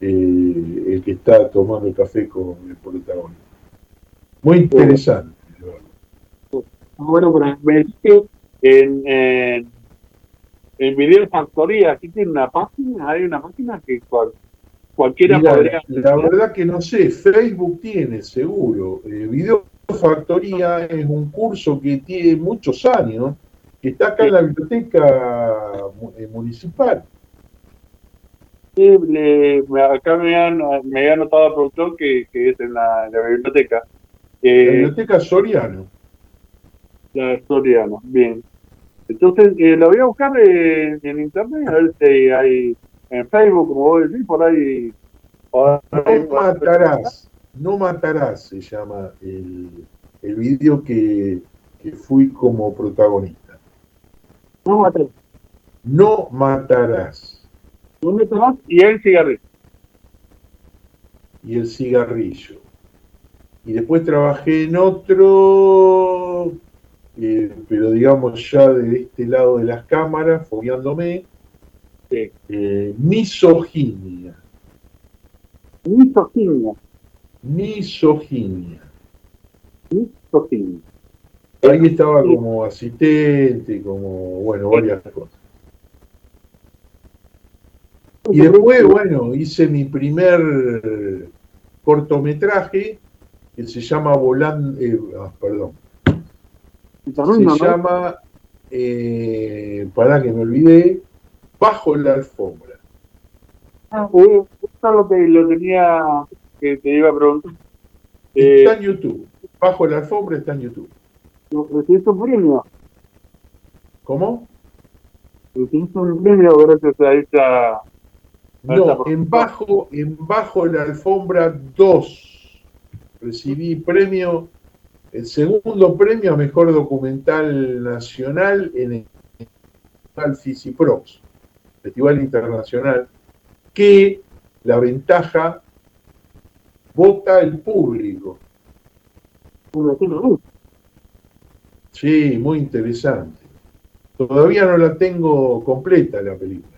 eh, el que está tomando café con el protagonista. Muy interesante. Eduardo. Bueno, pero me dijiste en, en, en Video Factoría, aquí tiene una página, hay una página que cual- cualquiera podría... la verdad que no sé, Facebook tiene seguro. Eh, Video Factoría es un curso que tiene muchos años, que está acá en la biblioteca eh, municipal. Sí, le- me- acá me han, me había anotado el productor que, que es en la, la biblioteca. La Eh, biblioteca Soriano. la Soriano, bien. Entonces, eh, lo voy a buscar eh, en internet, a ver si hay en Facebook, como vos decís, por ahí. por ahí- matarás, no matarás se llama el, el vídeo que, que fui como protagonista. No maté. No matarás. ¿Dónde te vas? Y el cigarrillo. y el cigarrillo. Y después trabajé en otro, eh, pero digamos ya de este lado de las cámaras, fogueándome, Sí. eh, misoginia. Misoginia. Misoginia. Misoginia. Ahí estaba como asistente, como, bueno, varias cosas. Y después, bueno, hice mi primer cortometraje que se llama Volando, perdón, Misoginia, se ¿no? llama, eh, para que me olvidé, Bajo la alfombra. Ah, eh, esto lo que lo tenía que te iba a preguntar. Eh, Está en YouTube. Bajo la alfombra está en YouTube. recibiste un premio. ¿Cómo? Recibiste un premio gracias a esta. No, en bajo, en bajo la alfombra 2 recibí premio, el segundo premio a mejor documental nacional en el Festival Fisiprox, Festival Internacional, que la ventaja vota el público. Sí, muy interesante. Todavía no la tengo completa la película.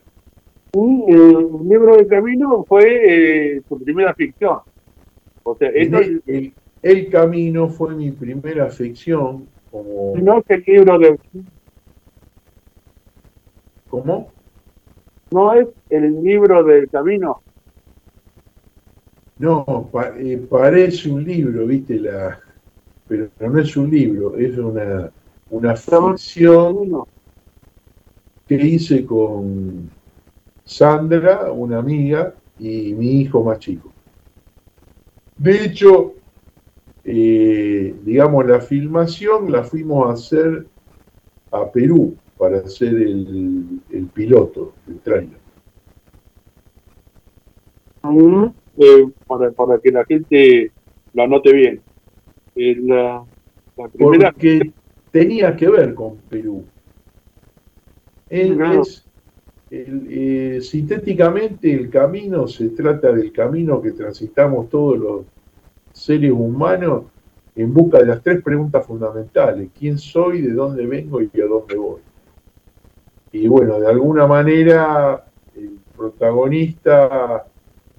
El libro de camino fue eh, tu primera ficción. O sea, esto el, el- El Camino fue mi primera ficción como... no es el libro de. ¿Cómo? No es el libro del camino. No, pa- eh, parece un libro, ¿viste? la Pero no es un libro, es una, una ficción que hice con Sandra, una amiga, y mi hijo más chico. De hecho, eh, digamos, la filmación la fuimos a hacer a Perú para hacer el, el piloto, el trailer. Eh, para, para que la gente lo anote bien. Eh, la, la primera. porque tenía que ver con Perú. Él Claro. es- el, eh, sintéticamente el camino se trata del camino que transitamos todos los seres humanos en busca de las tres preguntas fundamentales. ¿Quién soy? ¿De dónde vengo? ¿Y a dónde voy? Y bueno, de alguna manera el protagonista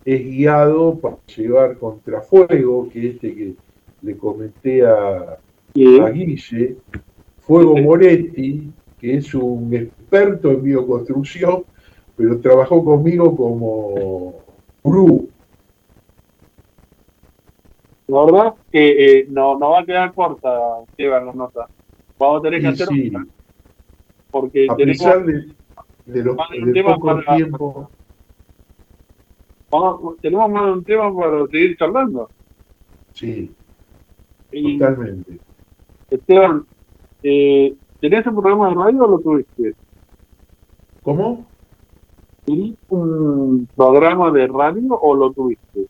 es guiado para llevar contrafuego, que este que le comenté a, Sí, a Guille, Fuego. Moretti, que es un experto en bioconstrucción, pero trabajó conmigo como gurú. La verdad que eh, no, no va a quedar corta, Esteban, la nota. Vamos a tener que hacer sí, porque a tenemos, pesar de, de lo- Más de poco para- tiempo. Vamos- tenemos más de un tema para seguir charlando. Sí, Y, totalmente. Esteban, eh, ¿tenés un programa de radio o lo tuviste? ¿Cómo? ¿Tenés un programa de radio o lo tuviste?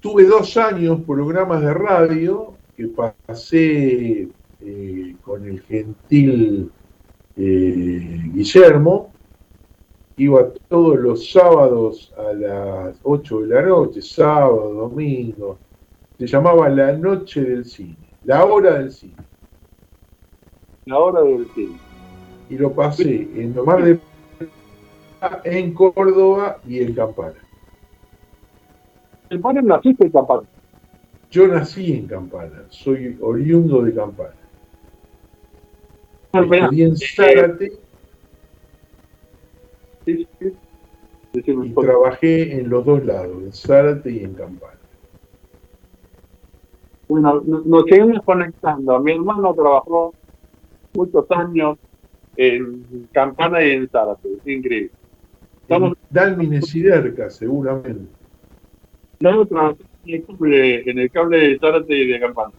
Tuve dos años programas de radio que pasé eh, con el gentil eh, Guillermo. Iba todos los sábados a las 8 de la noche, sábado, domingo. Se llamaba La Noche del Cine, la hora del cine. La hora del cine. Y lo pasé en Mar de en Córdoba y en Campana. ¿Te ponen naciste en Campana? Yo nací en Campana, soy oriundo de Campana. Mirá, Estudié en Zárate sí, sí. Decime, y trabajé en los dos lados, en Zárate y en Campana. Bueno, no- nos seguimos conectando. Mi hermano trabajó muchos años en Campana y en Zárate. Increíble. Estamos Dalmine Siderca, seguramente. nosotros trabajamos en el cable, en el cable de Zárate y de Campana.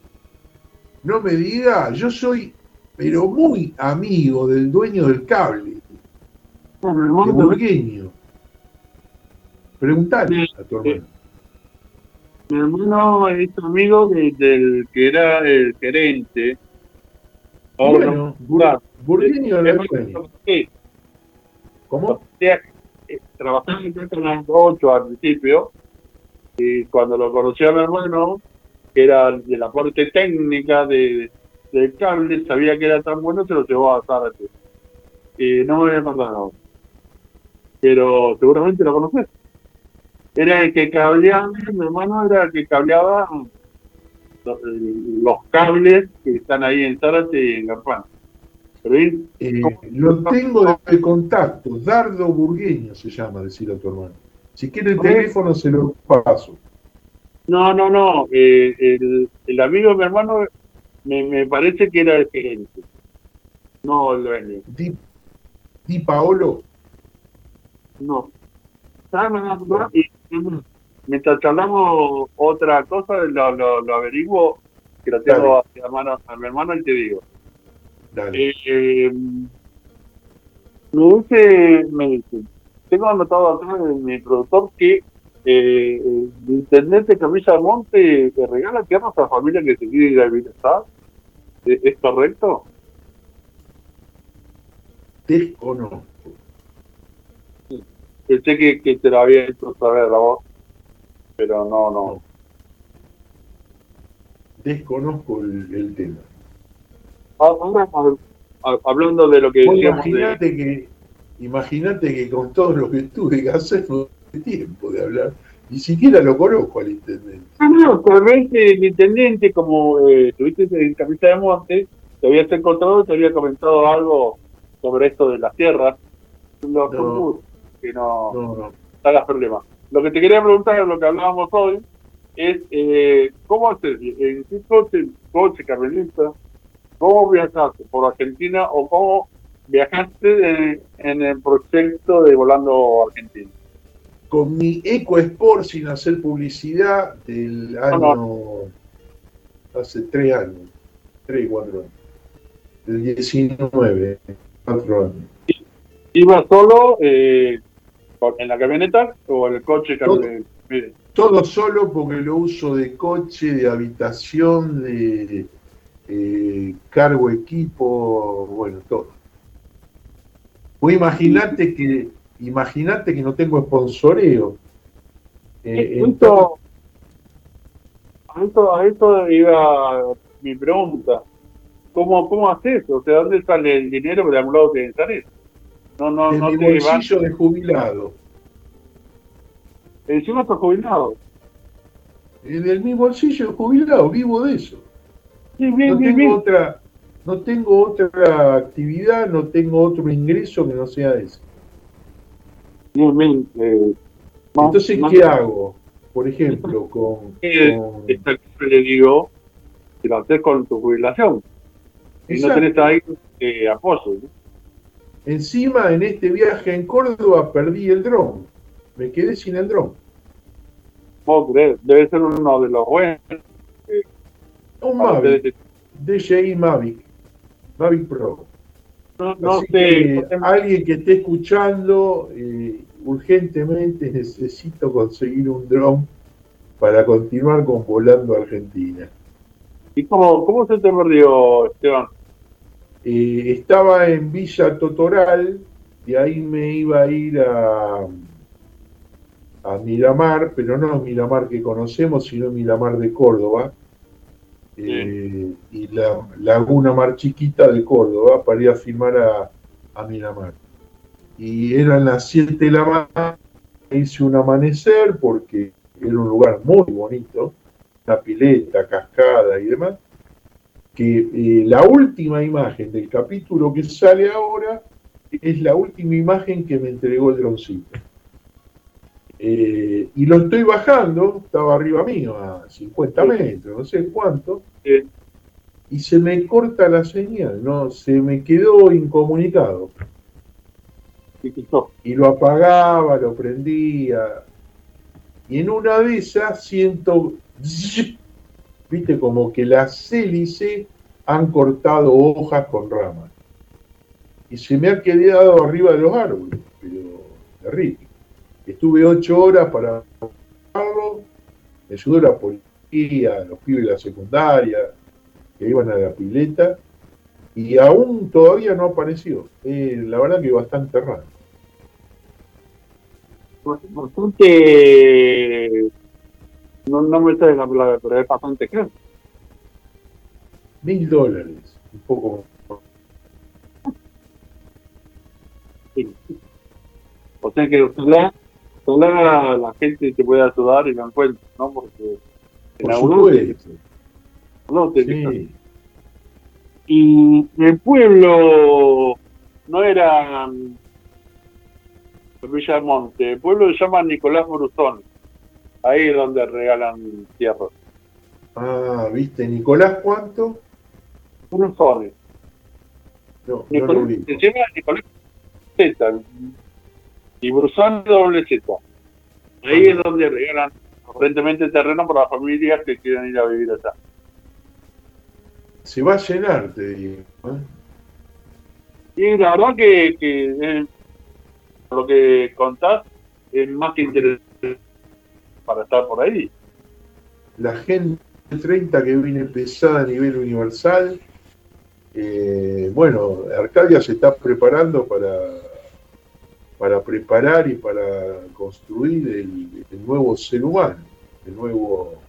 No me diga, yo soy, pero muy amigo del dueño del cable, También- Burgueño. Preguntale a tu hermano. mi hermano es amigo de- del que era el gerente. Ahora Bueno, no, Bur- Burgueño era el dueño. Sí, ¿Cómo? O sea, eh, trabajaba en Canal 8 al principio, y cuando lo conocí a mi hermano, que era de la parte técnica de, del cable, sabía que era tan bueno, se lo llevó a Zárate. Y no me había acordado. Pero seguramente lo conoces. Era el que cableaba, mi hermano era el que cableaba los, cables que están ahí en Zárate y en. Pero él Eh, lo tengo de, de contacto, Dardo Burgueño se llama, decirle a tu hermano. Si quiere el teléfono se lo paso. No, no, no. eh, el, el amigo de mi hermano me, me parece que era el gerente. No el dueño. Di, Di Paolo, No. No, no, no, y, mientras charlamos otra cosa, lo, lo, lo averiguo, que lo tengo a mi, hermano, a mi hermano y te digo. dale. Eh, eh, me dice, me dice, tengo anotado acá en mi productor que eh, el intendente Camilla Monte le regala tierras a la familia que se quiere ir a bienestar. ¿Es, ¿Es correcto? Desconozco. Pensé que, que te lo había hecho saber la voz, pero no, no. Desconozco el, el tema. Ahora, hab- hab- hablando de lo que Vos decíamos de, Imagínate que, imagínate que con todo lo que tuve que hacer no tuve tiempo de hablar. Ni siquiera lo conozco al intendente. Ah, no, tal vez el intendente, como eh, estuviste en Camisa de Monte, te habías encontrado, te había comentado algo sobre esto de las tierras. Lo No. Que no, No, no. hagas problema. Lo que te quería preguntar, lo que hablábamos hoy, es eh, cómo haces, en qué coche, coche camioneta, cómo viajaste por Argentina o cómo viajaste en, en el proyecto de Volando Argentina. Con mi EcoSport sin hacer publicidad del año. hace tres años. Tres, cuatro años. Del 19, cuatro años. ¿Ibas solo eh, en la camioneta o en el coche? Todo. cam- mire, Todo solo porque lo uso de coche, de habitación, de eh, cargo equipo, bueno, todo. Vos imaginate que, imaginate que no tengo sponsoreo. Eh, en todo- Esto, a, esto, a esto iba mi pregunta. ¿Cómo, ¿Cómo haces? O sea, ¿dónde sale el dinero? De algún lado te sale. No, no, no mi te bolsillo de jubilado. Encima estás jubilado. En el mi bolsillo de jubilado, vivo de eso. Sí, bien, No bien, tengo bien. otra, no tengo otra actividad, no tengo otro ingreso que no sea ese. 10.000. Eh, más- Entonces, más- ¿qué hago? Por ejemplo, con, Eh, con- Esta que le digo, que lo haces con tu jubilación. Y no tenés ahí eh, apoyo. ¿no? Encima, en este viaje en Córdoba perdí el dron. Me quedé sin el dron. Debe ser uno de los buenos. Un Mavic. DJI Mavic, Mavic Pro. No, sé, que alguien que esté escuchando, eh, urgentemente necesito conseguir un dron para continuar con Volando Argentina. ¿y cómo, cómo se te perdió, Esteban? Eh, estaba en Villa Totoral, de ahí me iba a ir a, a Miramar, pero no Miramar que conocemos, sino Miramar de Córdoba, eh, y la Laguna Mar Chiquita de Córdoba, para ir a filmar a, a Miramar. Y eran las 7 de la mañana, hice un amanecer porque era un lugar muy bonito, una pileta, cascada y demás que eh, la última imagen del capítulo que sale ahora es la última imagen que me entregó el droncito. Eh, y lo estoy bajando, estaba arriba mío, a 50 metros, no sé cuánto, y se me corta la señal, no, se me quedó incomunicado. Y lo apagaba, lo prendía, y en una de esas siento, viste, como que las hélices han cortado hojas con ramas. Y se me ha quedado arriba de los árboles, pero terrible. Estuve ocho horas para buscarlo, me ayudó la policía, los pibes de la secundaria, que iban a la pileta, y aún todavía no apareció. Eh, la verdad que bastante raro. Bastante. No, no me sale la palabra, pero es bastante caro. Mil dólares, un poco Sí. O sea que ojalá, ojalá la gente te pueda ayudar y lo encuentre, ¿no? Porque en por supuesto. no te Sí. Y el pueblo no era mm, Villa del Monte, el pueblo se llama Nicolás Brusón. Ahí es donde regalan tierras. Ah, ¿viste? Nicolás cuánto? Brusones. No, no lo Nicolás, se llama Nicolás Z. Y Brusón doble Z. Ahí es donde regalan aparentemente terreno para las familias que quieran ir a vivir allá. Se va a llenar, te digo. ¿eh? Y la verdad que, que eh, lo que contás es más que interesante para estar por ahí. La gente 30 que viene pesada a nivel universal. eh, bueno, Arcadia se está preparando para, para preparar y para construir el, el nuevo ser humano, el nuevo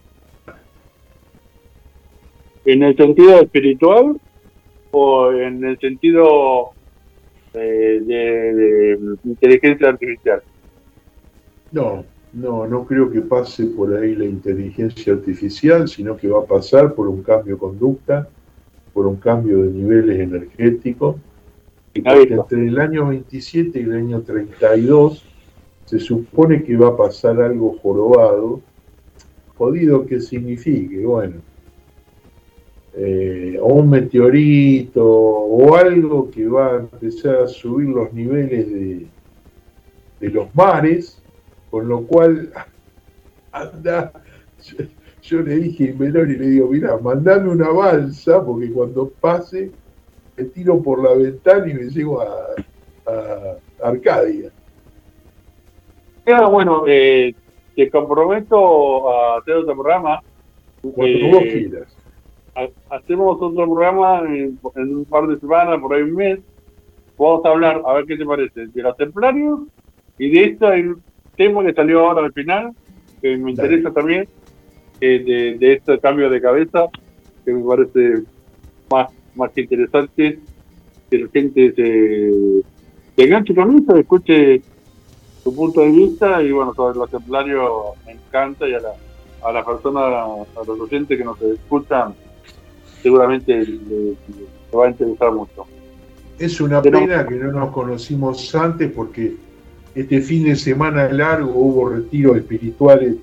¿En el sentido espiritual o en el sentido eh, de, de inteligencia artificial? No, no, no creo que pase por ahí la inteligencia artificial, sino que va a pasar por un cambio de conducta, por un cambio de niveles energéticos. Entre el año 27 y el año 32 se supone que va a pasar algo jorobado, jodido que signifique, bueno, eh, o un meteorito o algo que va a empezar a subir los niveles de, de los mares, con lo cual anda, yo, yo le dije a Meloni, le digo, mira, mandame una balsa, porque cuando pase me tiro por la ventana y me llego a, a Arcadia. Ah, bueno, eh, te comprometo a hacer otro programa. Cuando Eh, vos quieras. ha- hacemos otro programa en, en un par de semanas, por ahí un mes. Vamos a hablar, a ver qué te parece, de los templarios y de este tema que salió ahora al final, que me Dale. interesa también, eh, de, de este cambio de cabeza, que me parece más, más interesante, que la gente se, se enganche con eso, escuche su punto de vista y bueno, sobre los templarios me encanta y a la, a las personas, a los oyentes que nos escuchan, seguramente le, le- le va a interesar mucho. Es una Pero- pena que no nos conocimos antes porque este fin de semana largo hubo retiros espirituales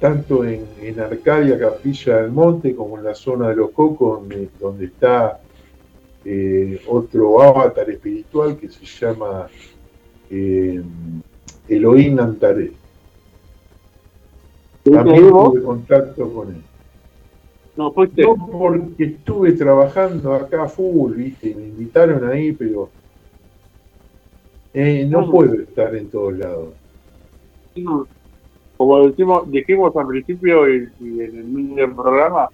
tanto en, en Arcadia, Capilla del Monte, como en la zona de los Cocos, donde, donde está eh, otro avatar espiritual que se llama eh, Elohim Antaré. También tuve contacto con él. No, fuiste. No porque estuve trabajando acá full, viste, me invitaron ahí, pero eh, no puedo estar en todos lados. Como decimos, dijimos al principio y, y en el medio del programa,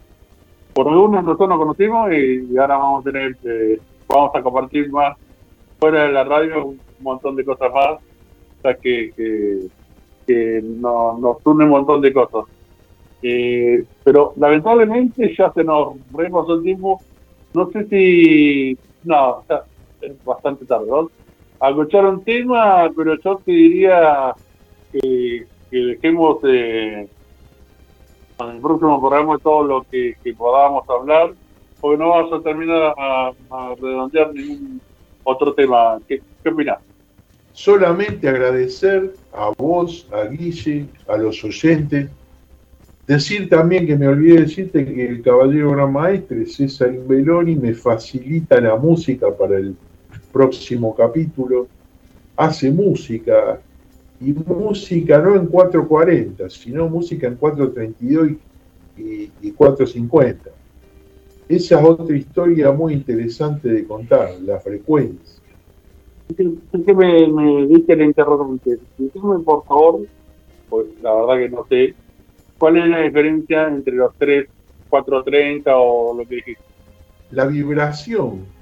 por alguna razón nos conocimos y, ahora vamos a tener, eh, vamos a compartir más fuera de la radio un montón de cosas más, o sea que, que, que no- nos une un montón de cosas. Eh, pero lamentablemente ya se nos repasó el tiempo, no sé si, no, ya es bastante tarde, ¿no? A escuchar un tema, pero yo te diría que, dejemos eh, en el próximo programa todo lo que, podamos hablar, porque no vamos a terminar a, redondear ningún otro tema. ¿Qué, qué opinás? Solamente agradecer a vos, a Guille, a los oyentes. Decir también que me olvidé decirte que el caballero gran maestre César Imbeloni me facilita la música para el próximo capítulo. Hace música, y música no en 440, sino música en 432 y, y- y 450. Esa es otra historia muy interesante de contar, la frecuencia. Que me, me diste la interrogante. Dígame, por favor, pues la verdad que no sé, ¿cuál es la diferencia entre los 3, 430 o lo que dijiste? la vibración.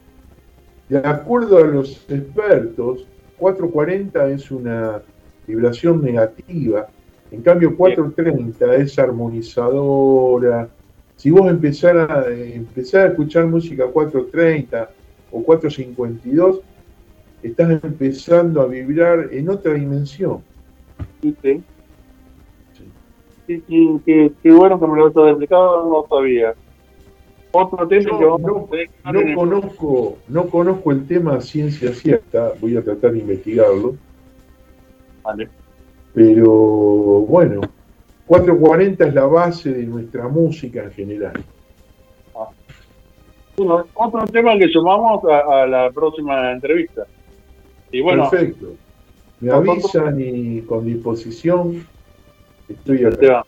De acuerdo a los expertos, 440 es una vibración negativa, en cambio 430 es armonizadora. Si vos empezar a, empezar a escuchar música 430 o 452, estás empezando a vibrar en otra dimensión. ¿Viste? Sí, sí, qué, qué bueno que me lo has explicado, no sabía. Otro tema Yo que vamos no- a No el- conozco, no conozco el tema ciencia cierta, voy a tratar de investigarlo. Vale. Pero bueno, 440 es la base de nuestra música en general. Bueno, otro tema que sumamos a, a la próxima entrevista. Y bueno, Perfecto. Me avisan y con disposición estoy acá.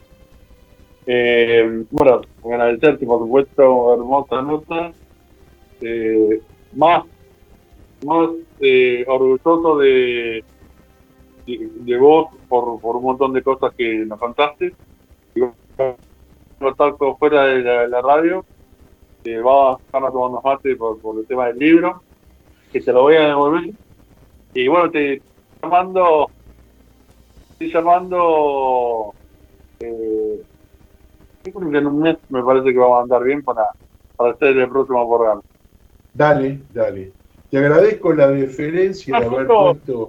Eh, bueno, agradecerte por supuesto, hermosa nota. Eh, más más eh, orgulloso de, de, vos por, por un montón de cosas que nos contaste. Contacto fuera de la, radio. Eh, vamos a estar tomando mate por, el tema del libro, que te lo voy a devolver. Y bueno, te estoy llamando, estoy llamando, eh, que en un mes me parece que vamos a andar bien para, para hacer el próximo programa. Dale, dale. Te agradezco la deferencia de haber puesto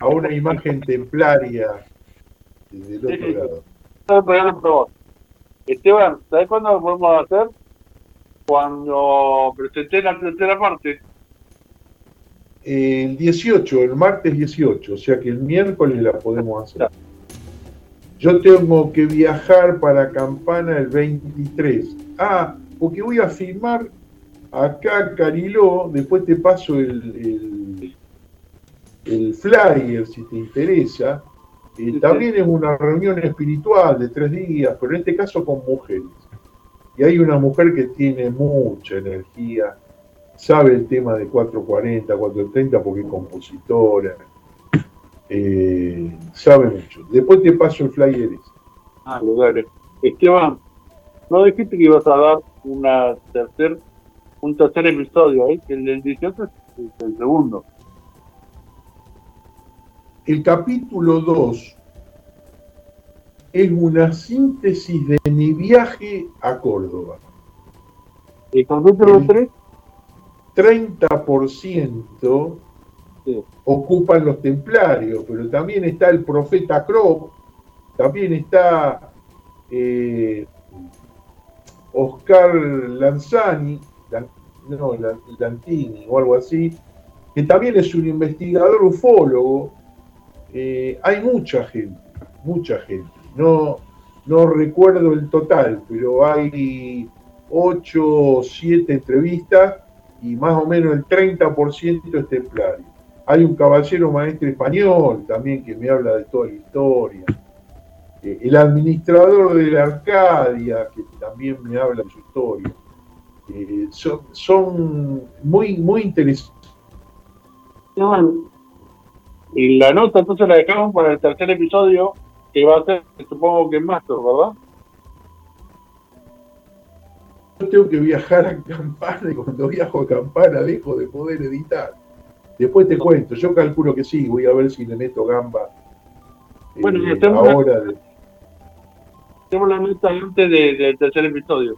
a una imagen templaria del otro sí. lado. Esteban, ¿sabes cuándo lo podemos hacer? Cuando presenté la tercera parte. El 18, el martes 18, o sea que el miércoles la podemos hacer. Yo tengo que viajar para Campana el 23. Ah, porque voy a filmar acá Cariló, después te paso el, el, el flyer si te interesa. Eh, también es una reunión espiritual de tres días, pero en este caso con mujeres. Y hay una mujer que tiene mucha energía, sabe el tema de 440, 430 porque es compositora, eh, sabe mucho. Después te paso el flyer ese. Ah, lugares. Esteban, ¿no dijiste que ibas a dar una tercer, un tercer episodio, ¿eh? Que el del 18 es el segundo. El capítulo 2 es una síntesis de mi viaje a Córdoba. ¿El capítulo Sí. 3? 30% Ocupan los templarios, pero también está el profeta Krop, también está eh, Oscar Lanzani, Lan- no, Lan- Lantini o algo así, que también es un investigador ufólogo, eh, hay mucha gente, mucha gente. No, no recuerdo el total, pero hay 8 o 7 entrevistas y más o menos el 30% es templario. Hay un caballero maestro español también que me habla de toda la historia. Eh, el administrador de la Arcadia, que también me habla de su historia. Eh, son, son muy, muy interesantes. Y la nota entonces la dejamos para el tercer episodio, que va a ser, supongo que en Master, ¿verdad? Yo tengo que viajar a Campana y cuando viajo a Campana dejo de poder editar. Después te cuento, yo calculo que sí, voy a ver si le meto gamba. eh, Bueno, y hacemos ahora. de- Hacemos la nota antes de- del tercer episodio.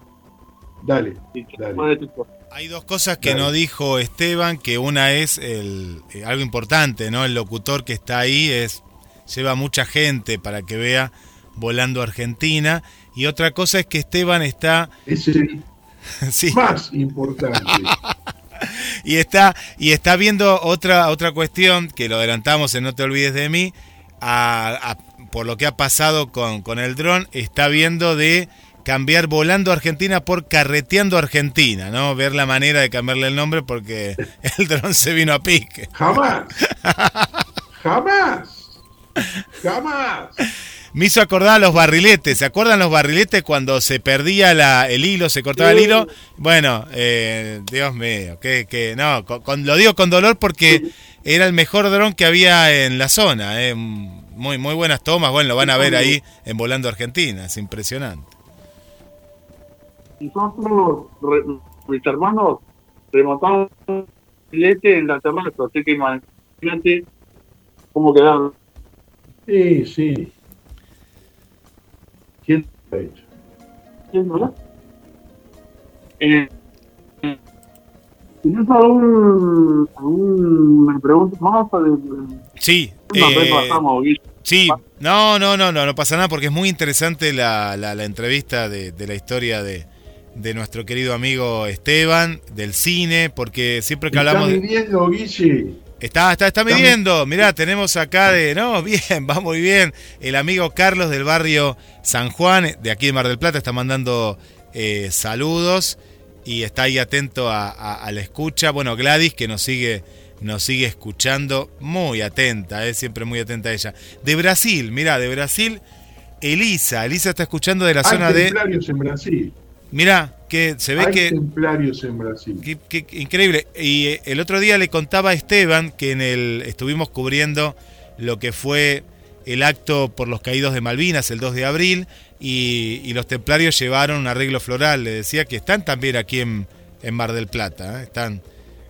Dale, Dale. de. Hay dos cosas que Dale. no dijo Esteban, que una es el, eh, algo importante, ¿no? El locutor que está ahí es lleva mucha gente para que vea volando Argentina y otra cosa es que Esteban está es [LAUGHS] sí, más importante. [LAUGHS] [LAUGHS] y está y está viendo otra otra cuestión que lo adelantamos en no te olvides de mí a- a- por lo que ha pasado con, con el dron está viendo de cambiar volando Argentina por carreteando Argentina no ver la manera de cambiarle el nombre porque [LAUGHS] el dron se vino a pique Jamás. [LAUGHS] Jamás. Jamás. Me hizo acordar a los barriletes. Se acuerdan los barriletes cuando se perdía la, el hilo se cortaba el hilo bueno eh, Dios mío que, que no con- con- lo digo con dolor porque era el mejor dron que había en la zona eh, muy muy buenas tomas bueno lo van a ver ahí en volando Argentina es impresionante. Nosotros, re- mis hermanos, remontamos un filete en la terraza, así que imagínate cómo quedaron. Sí, sí. ¿Quién lo ha hecho? ¿Sí, no? Eh, ¿Tienes algún, alguna pregunta más? sí eh. Sí, no, no, no, no, no pasa nada porque es muy interesante la, la, la entrevista de, de la historia de, de nuestro querido amigo Esteban, del cine, porque siempre que ¿Está hablamos... de- midiendo, Guille? Está, está, está midiendo, mirá, tenemos acá de... No, bien, [LAUGHS] va muy bien. El amigo Carlos del barrio San Juan, de aquí de Mar del Plata, está mandando eh, saludos y está ahí atento a, a- a la escucha. Bueno, Gladys, que nos sigue, nos sigue escuchando, muy atenta, es siempre muy atenta a ella. De Brasil, mirá, de Brasil, Elisa, Elisa está escuchando de la Hay zona de... en Brasil. Mirá, que se ve Hay que... templarios en Brasil. Qué- qué increíble. Y eh, el otro día le contaba a Esteban que en el estuvimos cubriendo lo que fue el acto por los caídos de Malvinas el 2 de abril y, y los templarios llevaron un arreglo floral. Le decía que están también aquí en, en Mar del Plata, ¿eh? están,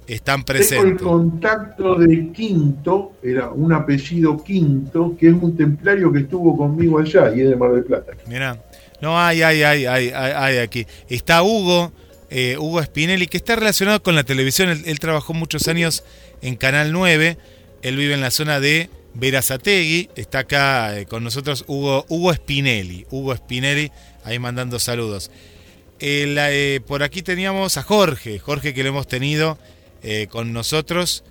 están Tengo el presentes. contacto de Quinto, era un apellido Quinto, que es un templario que estuvo conmigo allá y es de Mar del Plata. Mirá. No, hay, hay, hay, hay, hay, hay aquí. Está Hugo, eh, Hugo Spinelli, que está relacionado con la televisión. Él, él trabajó muchos años en Canal 9. Él vive en la zona de Verazategui. Está acá eh, con nosotros Hugo, Hugo Spinelli. Hugo Spinelli, ahí mandando saludos. Eh, la, por aquí teníamos a Jorge, Jorge que lo hemos tenido eh, con nosotros,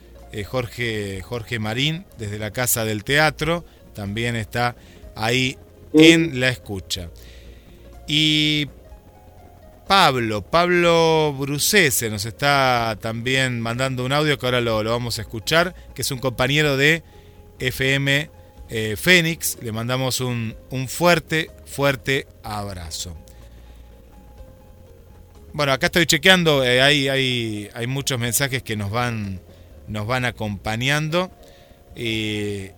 Jorge, Jorge Marín, desde la Casa del Teatro, también está ahí en la escucha. Y Pablo, Pablo Brucese nos está también mandando un audio que ahora lo, lo vamos a escuchar, que es un compañero de FM eh, Fénix. Le mandamos un, un fuerte, fuerte abrazo. Bueno, acá estoy chequeando, eh, hay, hay, hay muchos mensajes que nos van, nos van acompañando. Y,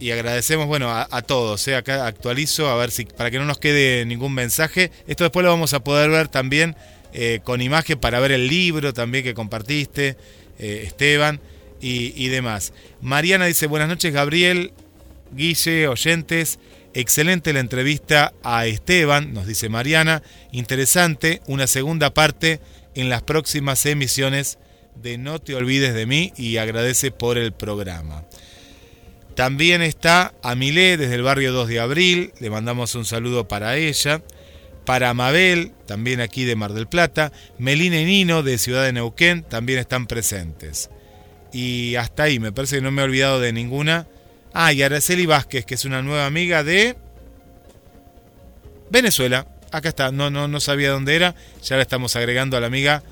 y agradecemos, bueno, a, todos. eh, Acá actualizo, a ver si, para que no nos quede ningún mensaje. Esto después lo vamos a poder ver también eh, con imagen para ver el libro también que compartiste, eh, Esteban, y, y demás. Mariana dice, buenas noches, Gabriel, Guille, oyentes. Excelente la entrevista a Esteban, nos dice Mariana. Interesante, una segunda parte en las próximas emisiones de No te olvides de mí y agradece por el programa. También está Amilé desde el barrio 2 de Abril, le mandamos un saludo para ella. Para Mabel, también aquí de Mar del Plata. Melina y Nino de Ciudad de Neuquén también están presentes. Y hasta ahí, me parece que no me he olvidado de ninguna Ah, y Araceli Vázquez, que es una nueva amiga de Venezuela. Acá está, no, no, no sabía dónde era. Ya la estamos agregando a la amiga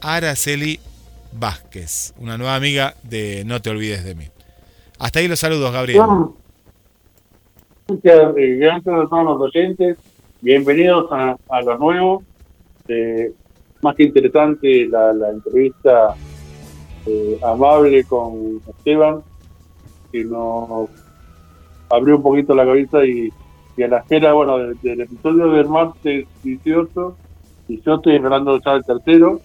Araceli Vázquez, una nueva amiga de No te olvides de mí. Hasta ahí los saludos, Gabriel. Gracias, eh, gracias a todos los oyentes. Bienvenidos a, a lo nuevo. Eh, más que interesante la, la entrevista eh, amable con Esteban, que nos abrió un poquito la cabeza y, y a la espera, bueno, del, del episodio del martes 18, y yo estoy esperando ya el tercero.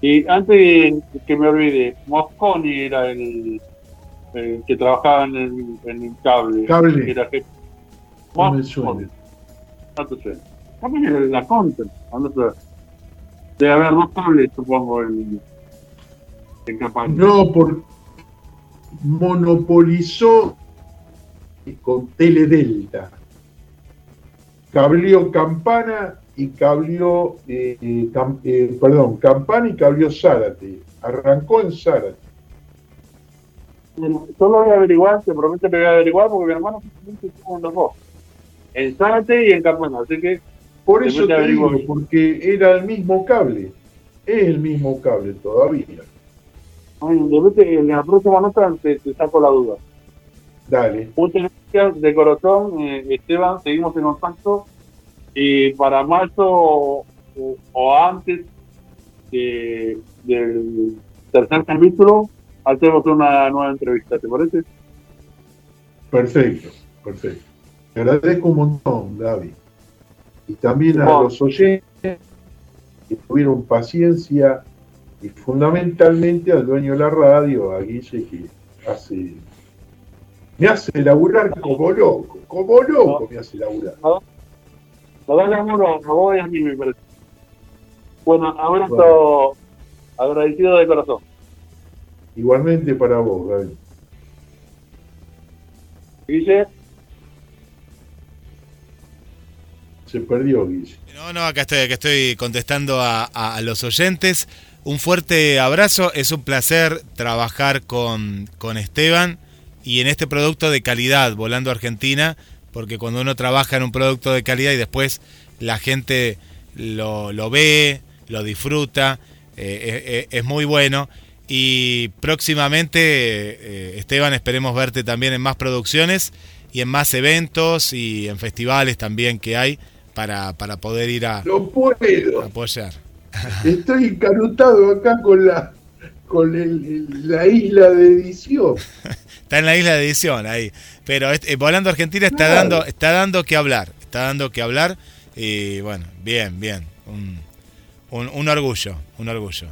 Y antes que me olvide, Mosconi era el, el que trabajaba en el, en el cable. Cable. Era jefe. No me suena. No te. Capaz que era la contra. no sé. Debe haber dos cables, supongo, en, en campaña. No, por monopolizó con Teledelta. Cableó Campana y cableó, eh, eh, Cam- eh, perdón, Campana y cableó Zárate. Arrancó en Zárate. Bueno, Yo lo voy a averiguar, te prometo que voy a averiguar porque mi hermano estuvo en los dos. En Zárate y en Campana. Así que Por eso te averiguo digo, porque era el mismo cable. Es el mismo cable todavía. ay, de repente, en la próxima nota te, te saco la duda. Dale. Muchas gracias de corazón, eh, Esteban. Seguimos en contacto. Y para marzo o, o antes de- del tercer capítulo, hacemos una nueva entrevista. ¿Te parece? Perfecto, perfecto. Te agradezco un montón, David. Y también a Bueno. los oyentes que tuvieron paciencia y fundamentalmente al dueño de la radio, a Guille, que hace. Me hace laburar como loco, como loco me hace laburar. Lo das amor a vos y a mí, me parece. Bueno, abrazo agradecido de corazón. Igualmente para vos, David. Guille, Se perdió, Guille. No, no, acá estoy, acá estoy contestando a, a- a los oyentes. Un fuerte abrazo, es un placer trabajar con, con Esteban y en este producto de calidad, Volando Argentina, porque cuando uno trabaja en un producto de calidad y después la gente lo, lo ve, lo disfruta, eh, eh, eh, es muy bueno. Y próximamente, eh, Esteban, esperemos verte también en más producciones y en más eventos y en festivales también que hay para, para poder ir a, No puedo. a apoyar. Estoy encarutado acá con la con el- la isla de edición. [LAUGHS] Está en la isla de edición ahí. Pero este, eh, Volando Argentina está Claro. dando, está dando que hablar. Está dando que hablar. Y bueno, bien, bien. Un, un, un orgullo, un orgullo.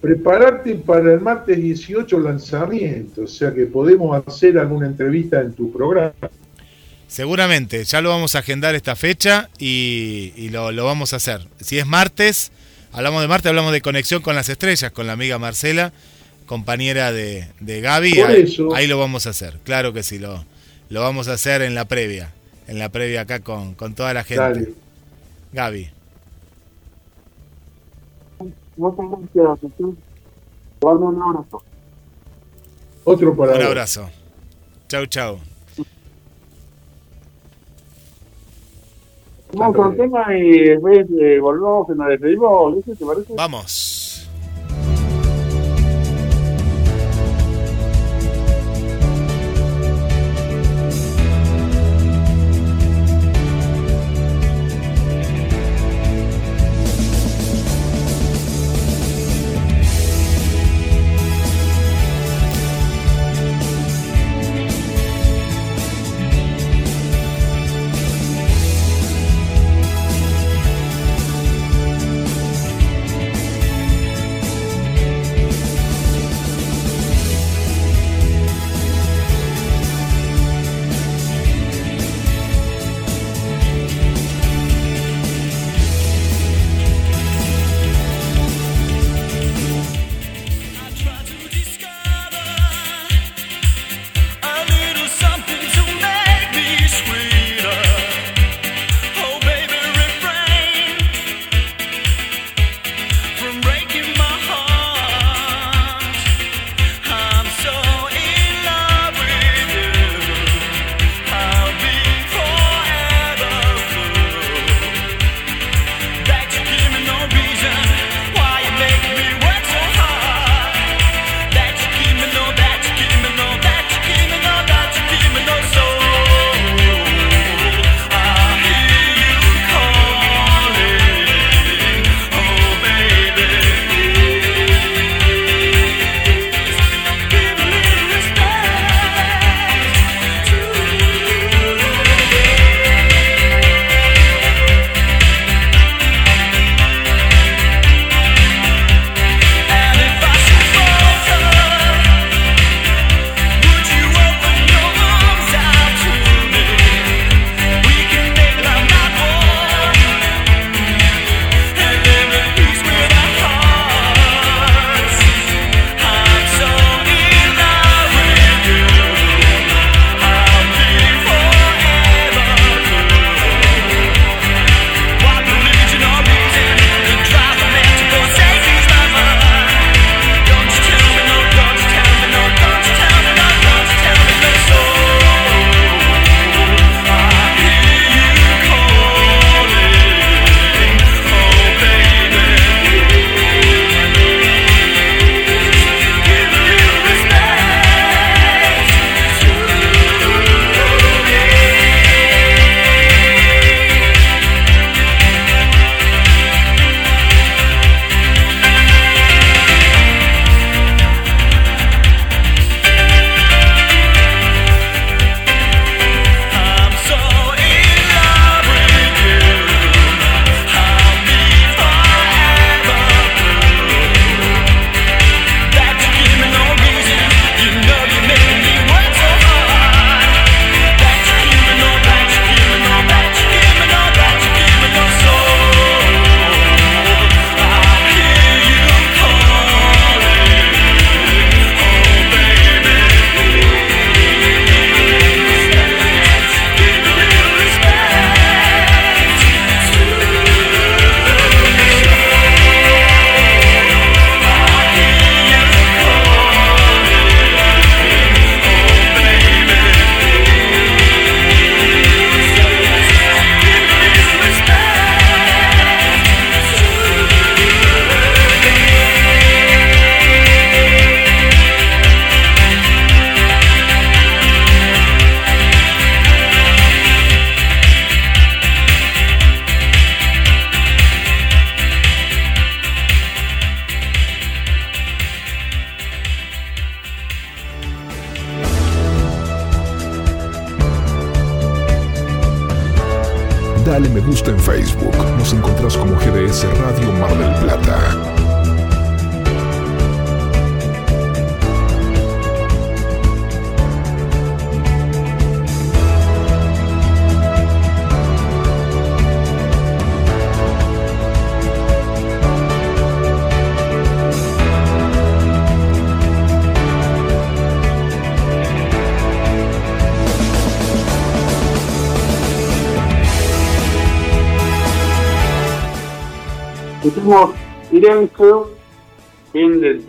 Prepararte para el martes 18 lanzamiento, o sea que podemos hacer alguna entrevista en tu programa. Seguramente, ya lo vamos a agendar esta fecha y, y lo, lo vamos a hacer. Si es martes, hablamos de martes, hablamos de conexión con las estrellas, con la amiga Marcela, compañera de, de Gaby. Por ahí, eso. ahí lo vamos a hacer, claro que sí, lo, lo vamos a hacer en la previa, en la previa acá con, con toda la gente. Dale. Gaby. Muchas gracias. Jesús. Te mando un abrazo. Otro para Un abrazo. Chau, chau. Vamos con el tema y después eh, volvemos y nos despedimos. Luis, ¿Te parece? Vamos.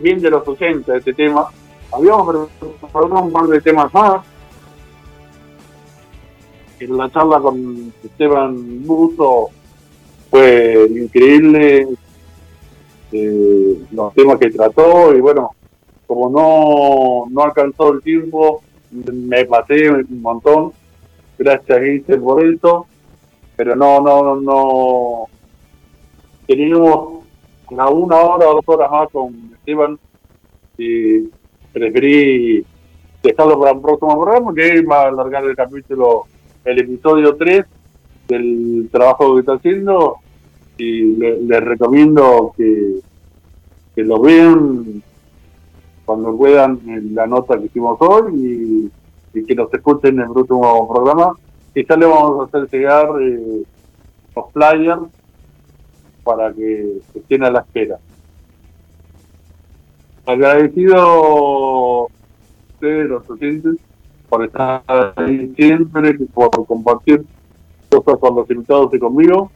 Bien de, los 80 este tema. Habíamos preparado un par de temas más. En la charla con Esteban Busto fue increíble eh, los temas que trató y bueno, como no, no alcanzó el tiempo, me pasé un montón. Gracias, Giselle, por eso. Pero no, no, no, teníamos una, hora o dos horas más con Esteban y preferí dejarlo para un próximo programa que va a alargar el capítulo, el episodio 3 del trabajo que está haciendo y le- les recomiendo que, que lo vean cuando puedan en la nota que hicimos hoy y, y que nos escuchen en el próximo programa. Quizá le vamos a hacer llegar eh, los flyers para que estén a la espera. Agradecido ustedes, los oyentes, por estar ahí siempre, por compartir cosas con los invitados y conmigo.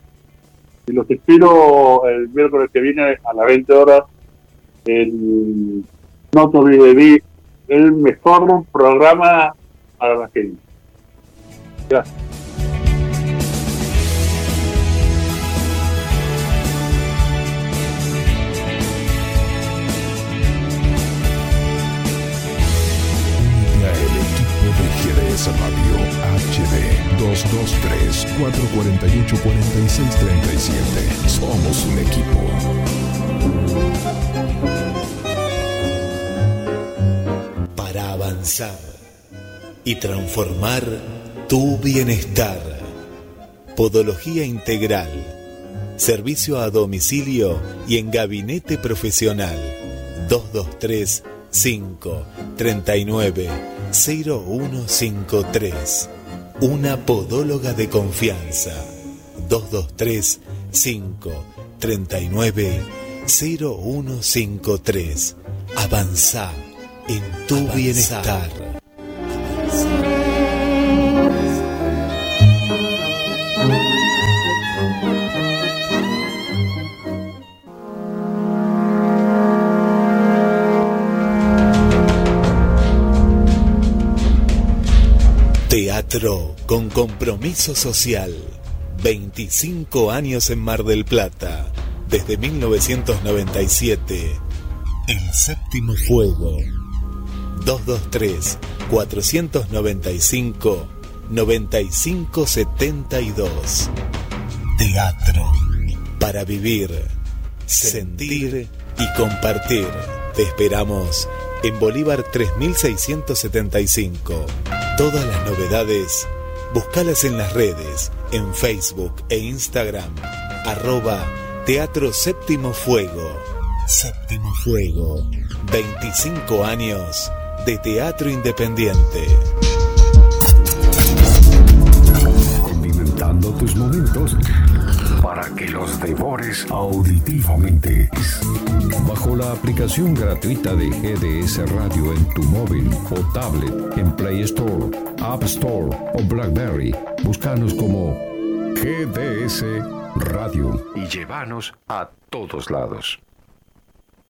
Y los espero el miércoles que viene a las 20 horas en No te olvides el mejor programa para la gente. Gracias. 323-448-4637. Somos un equipo. Para avanzar y transformar tu bienestar. Podología integral. Servicio a domicilio y en gabinete profesional. 223 5 39 0153 una podóloga de confianza. 223 5 39 0153. Avanza en tu bienestar. Teatro con compromiso social. 25 años en Mar del Plata. Desde 1997. El séptimo fuego. 223-495-9572. Teatro. Para vivir, sentir y compartir. Te esperamos en Bolívar 3675. Todas las novedades, búscalas en las redes, en Facebook e Instagram. Arroba Teatro Séptimo Fuego. Séptimo Fuego. 25 años de teatro independiente. Condimentando tus momentos los devores auditivamente. Bajo la aplicación gratuita de GDS Radio en tu móvil o tablet, en Play Store, App Store o Blackberry, búscanos como GDS Radio y llévanos a todos lados.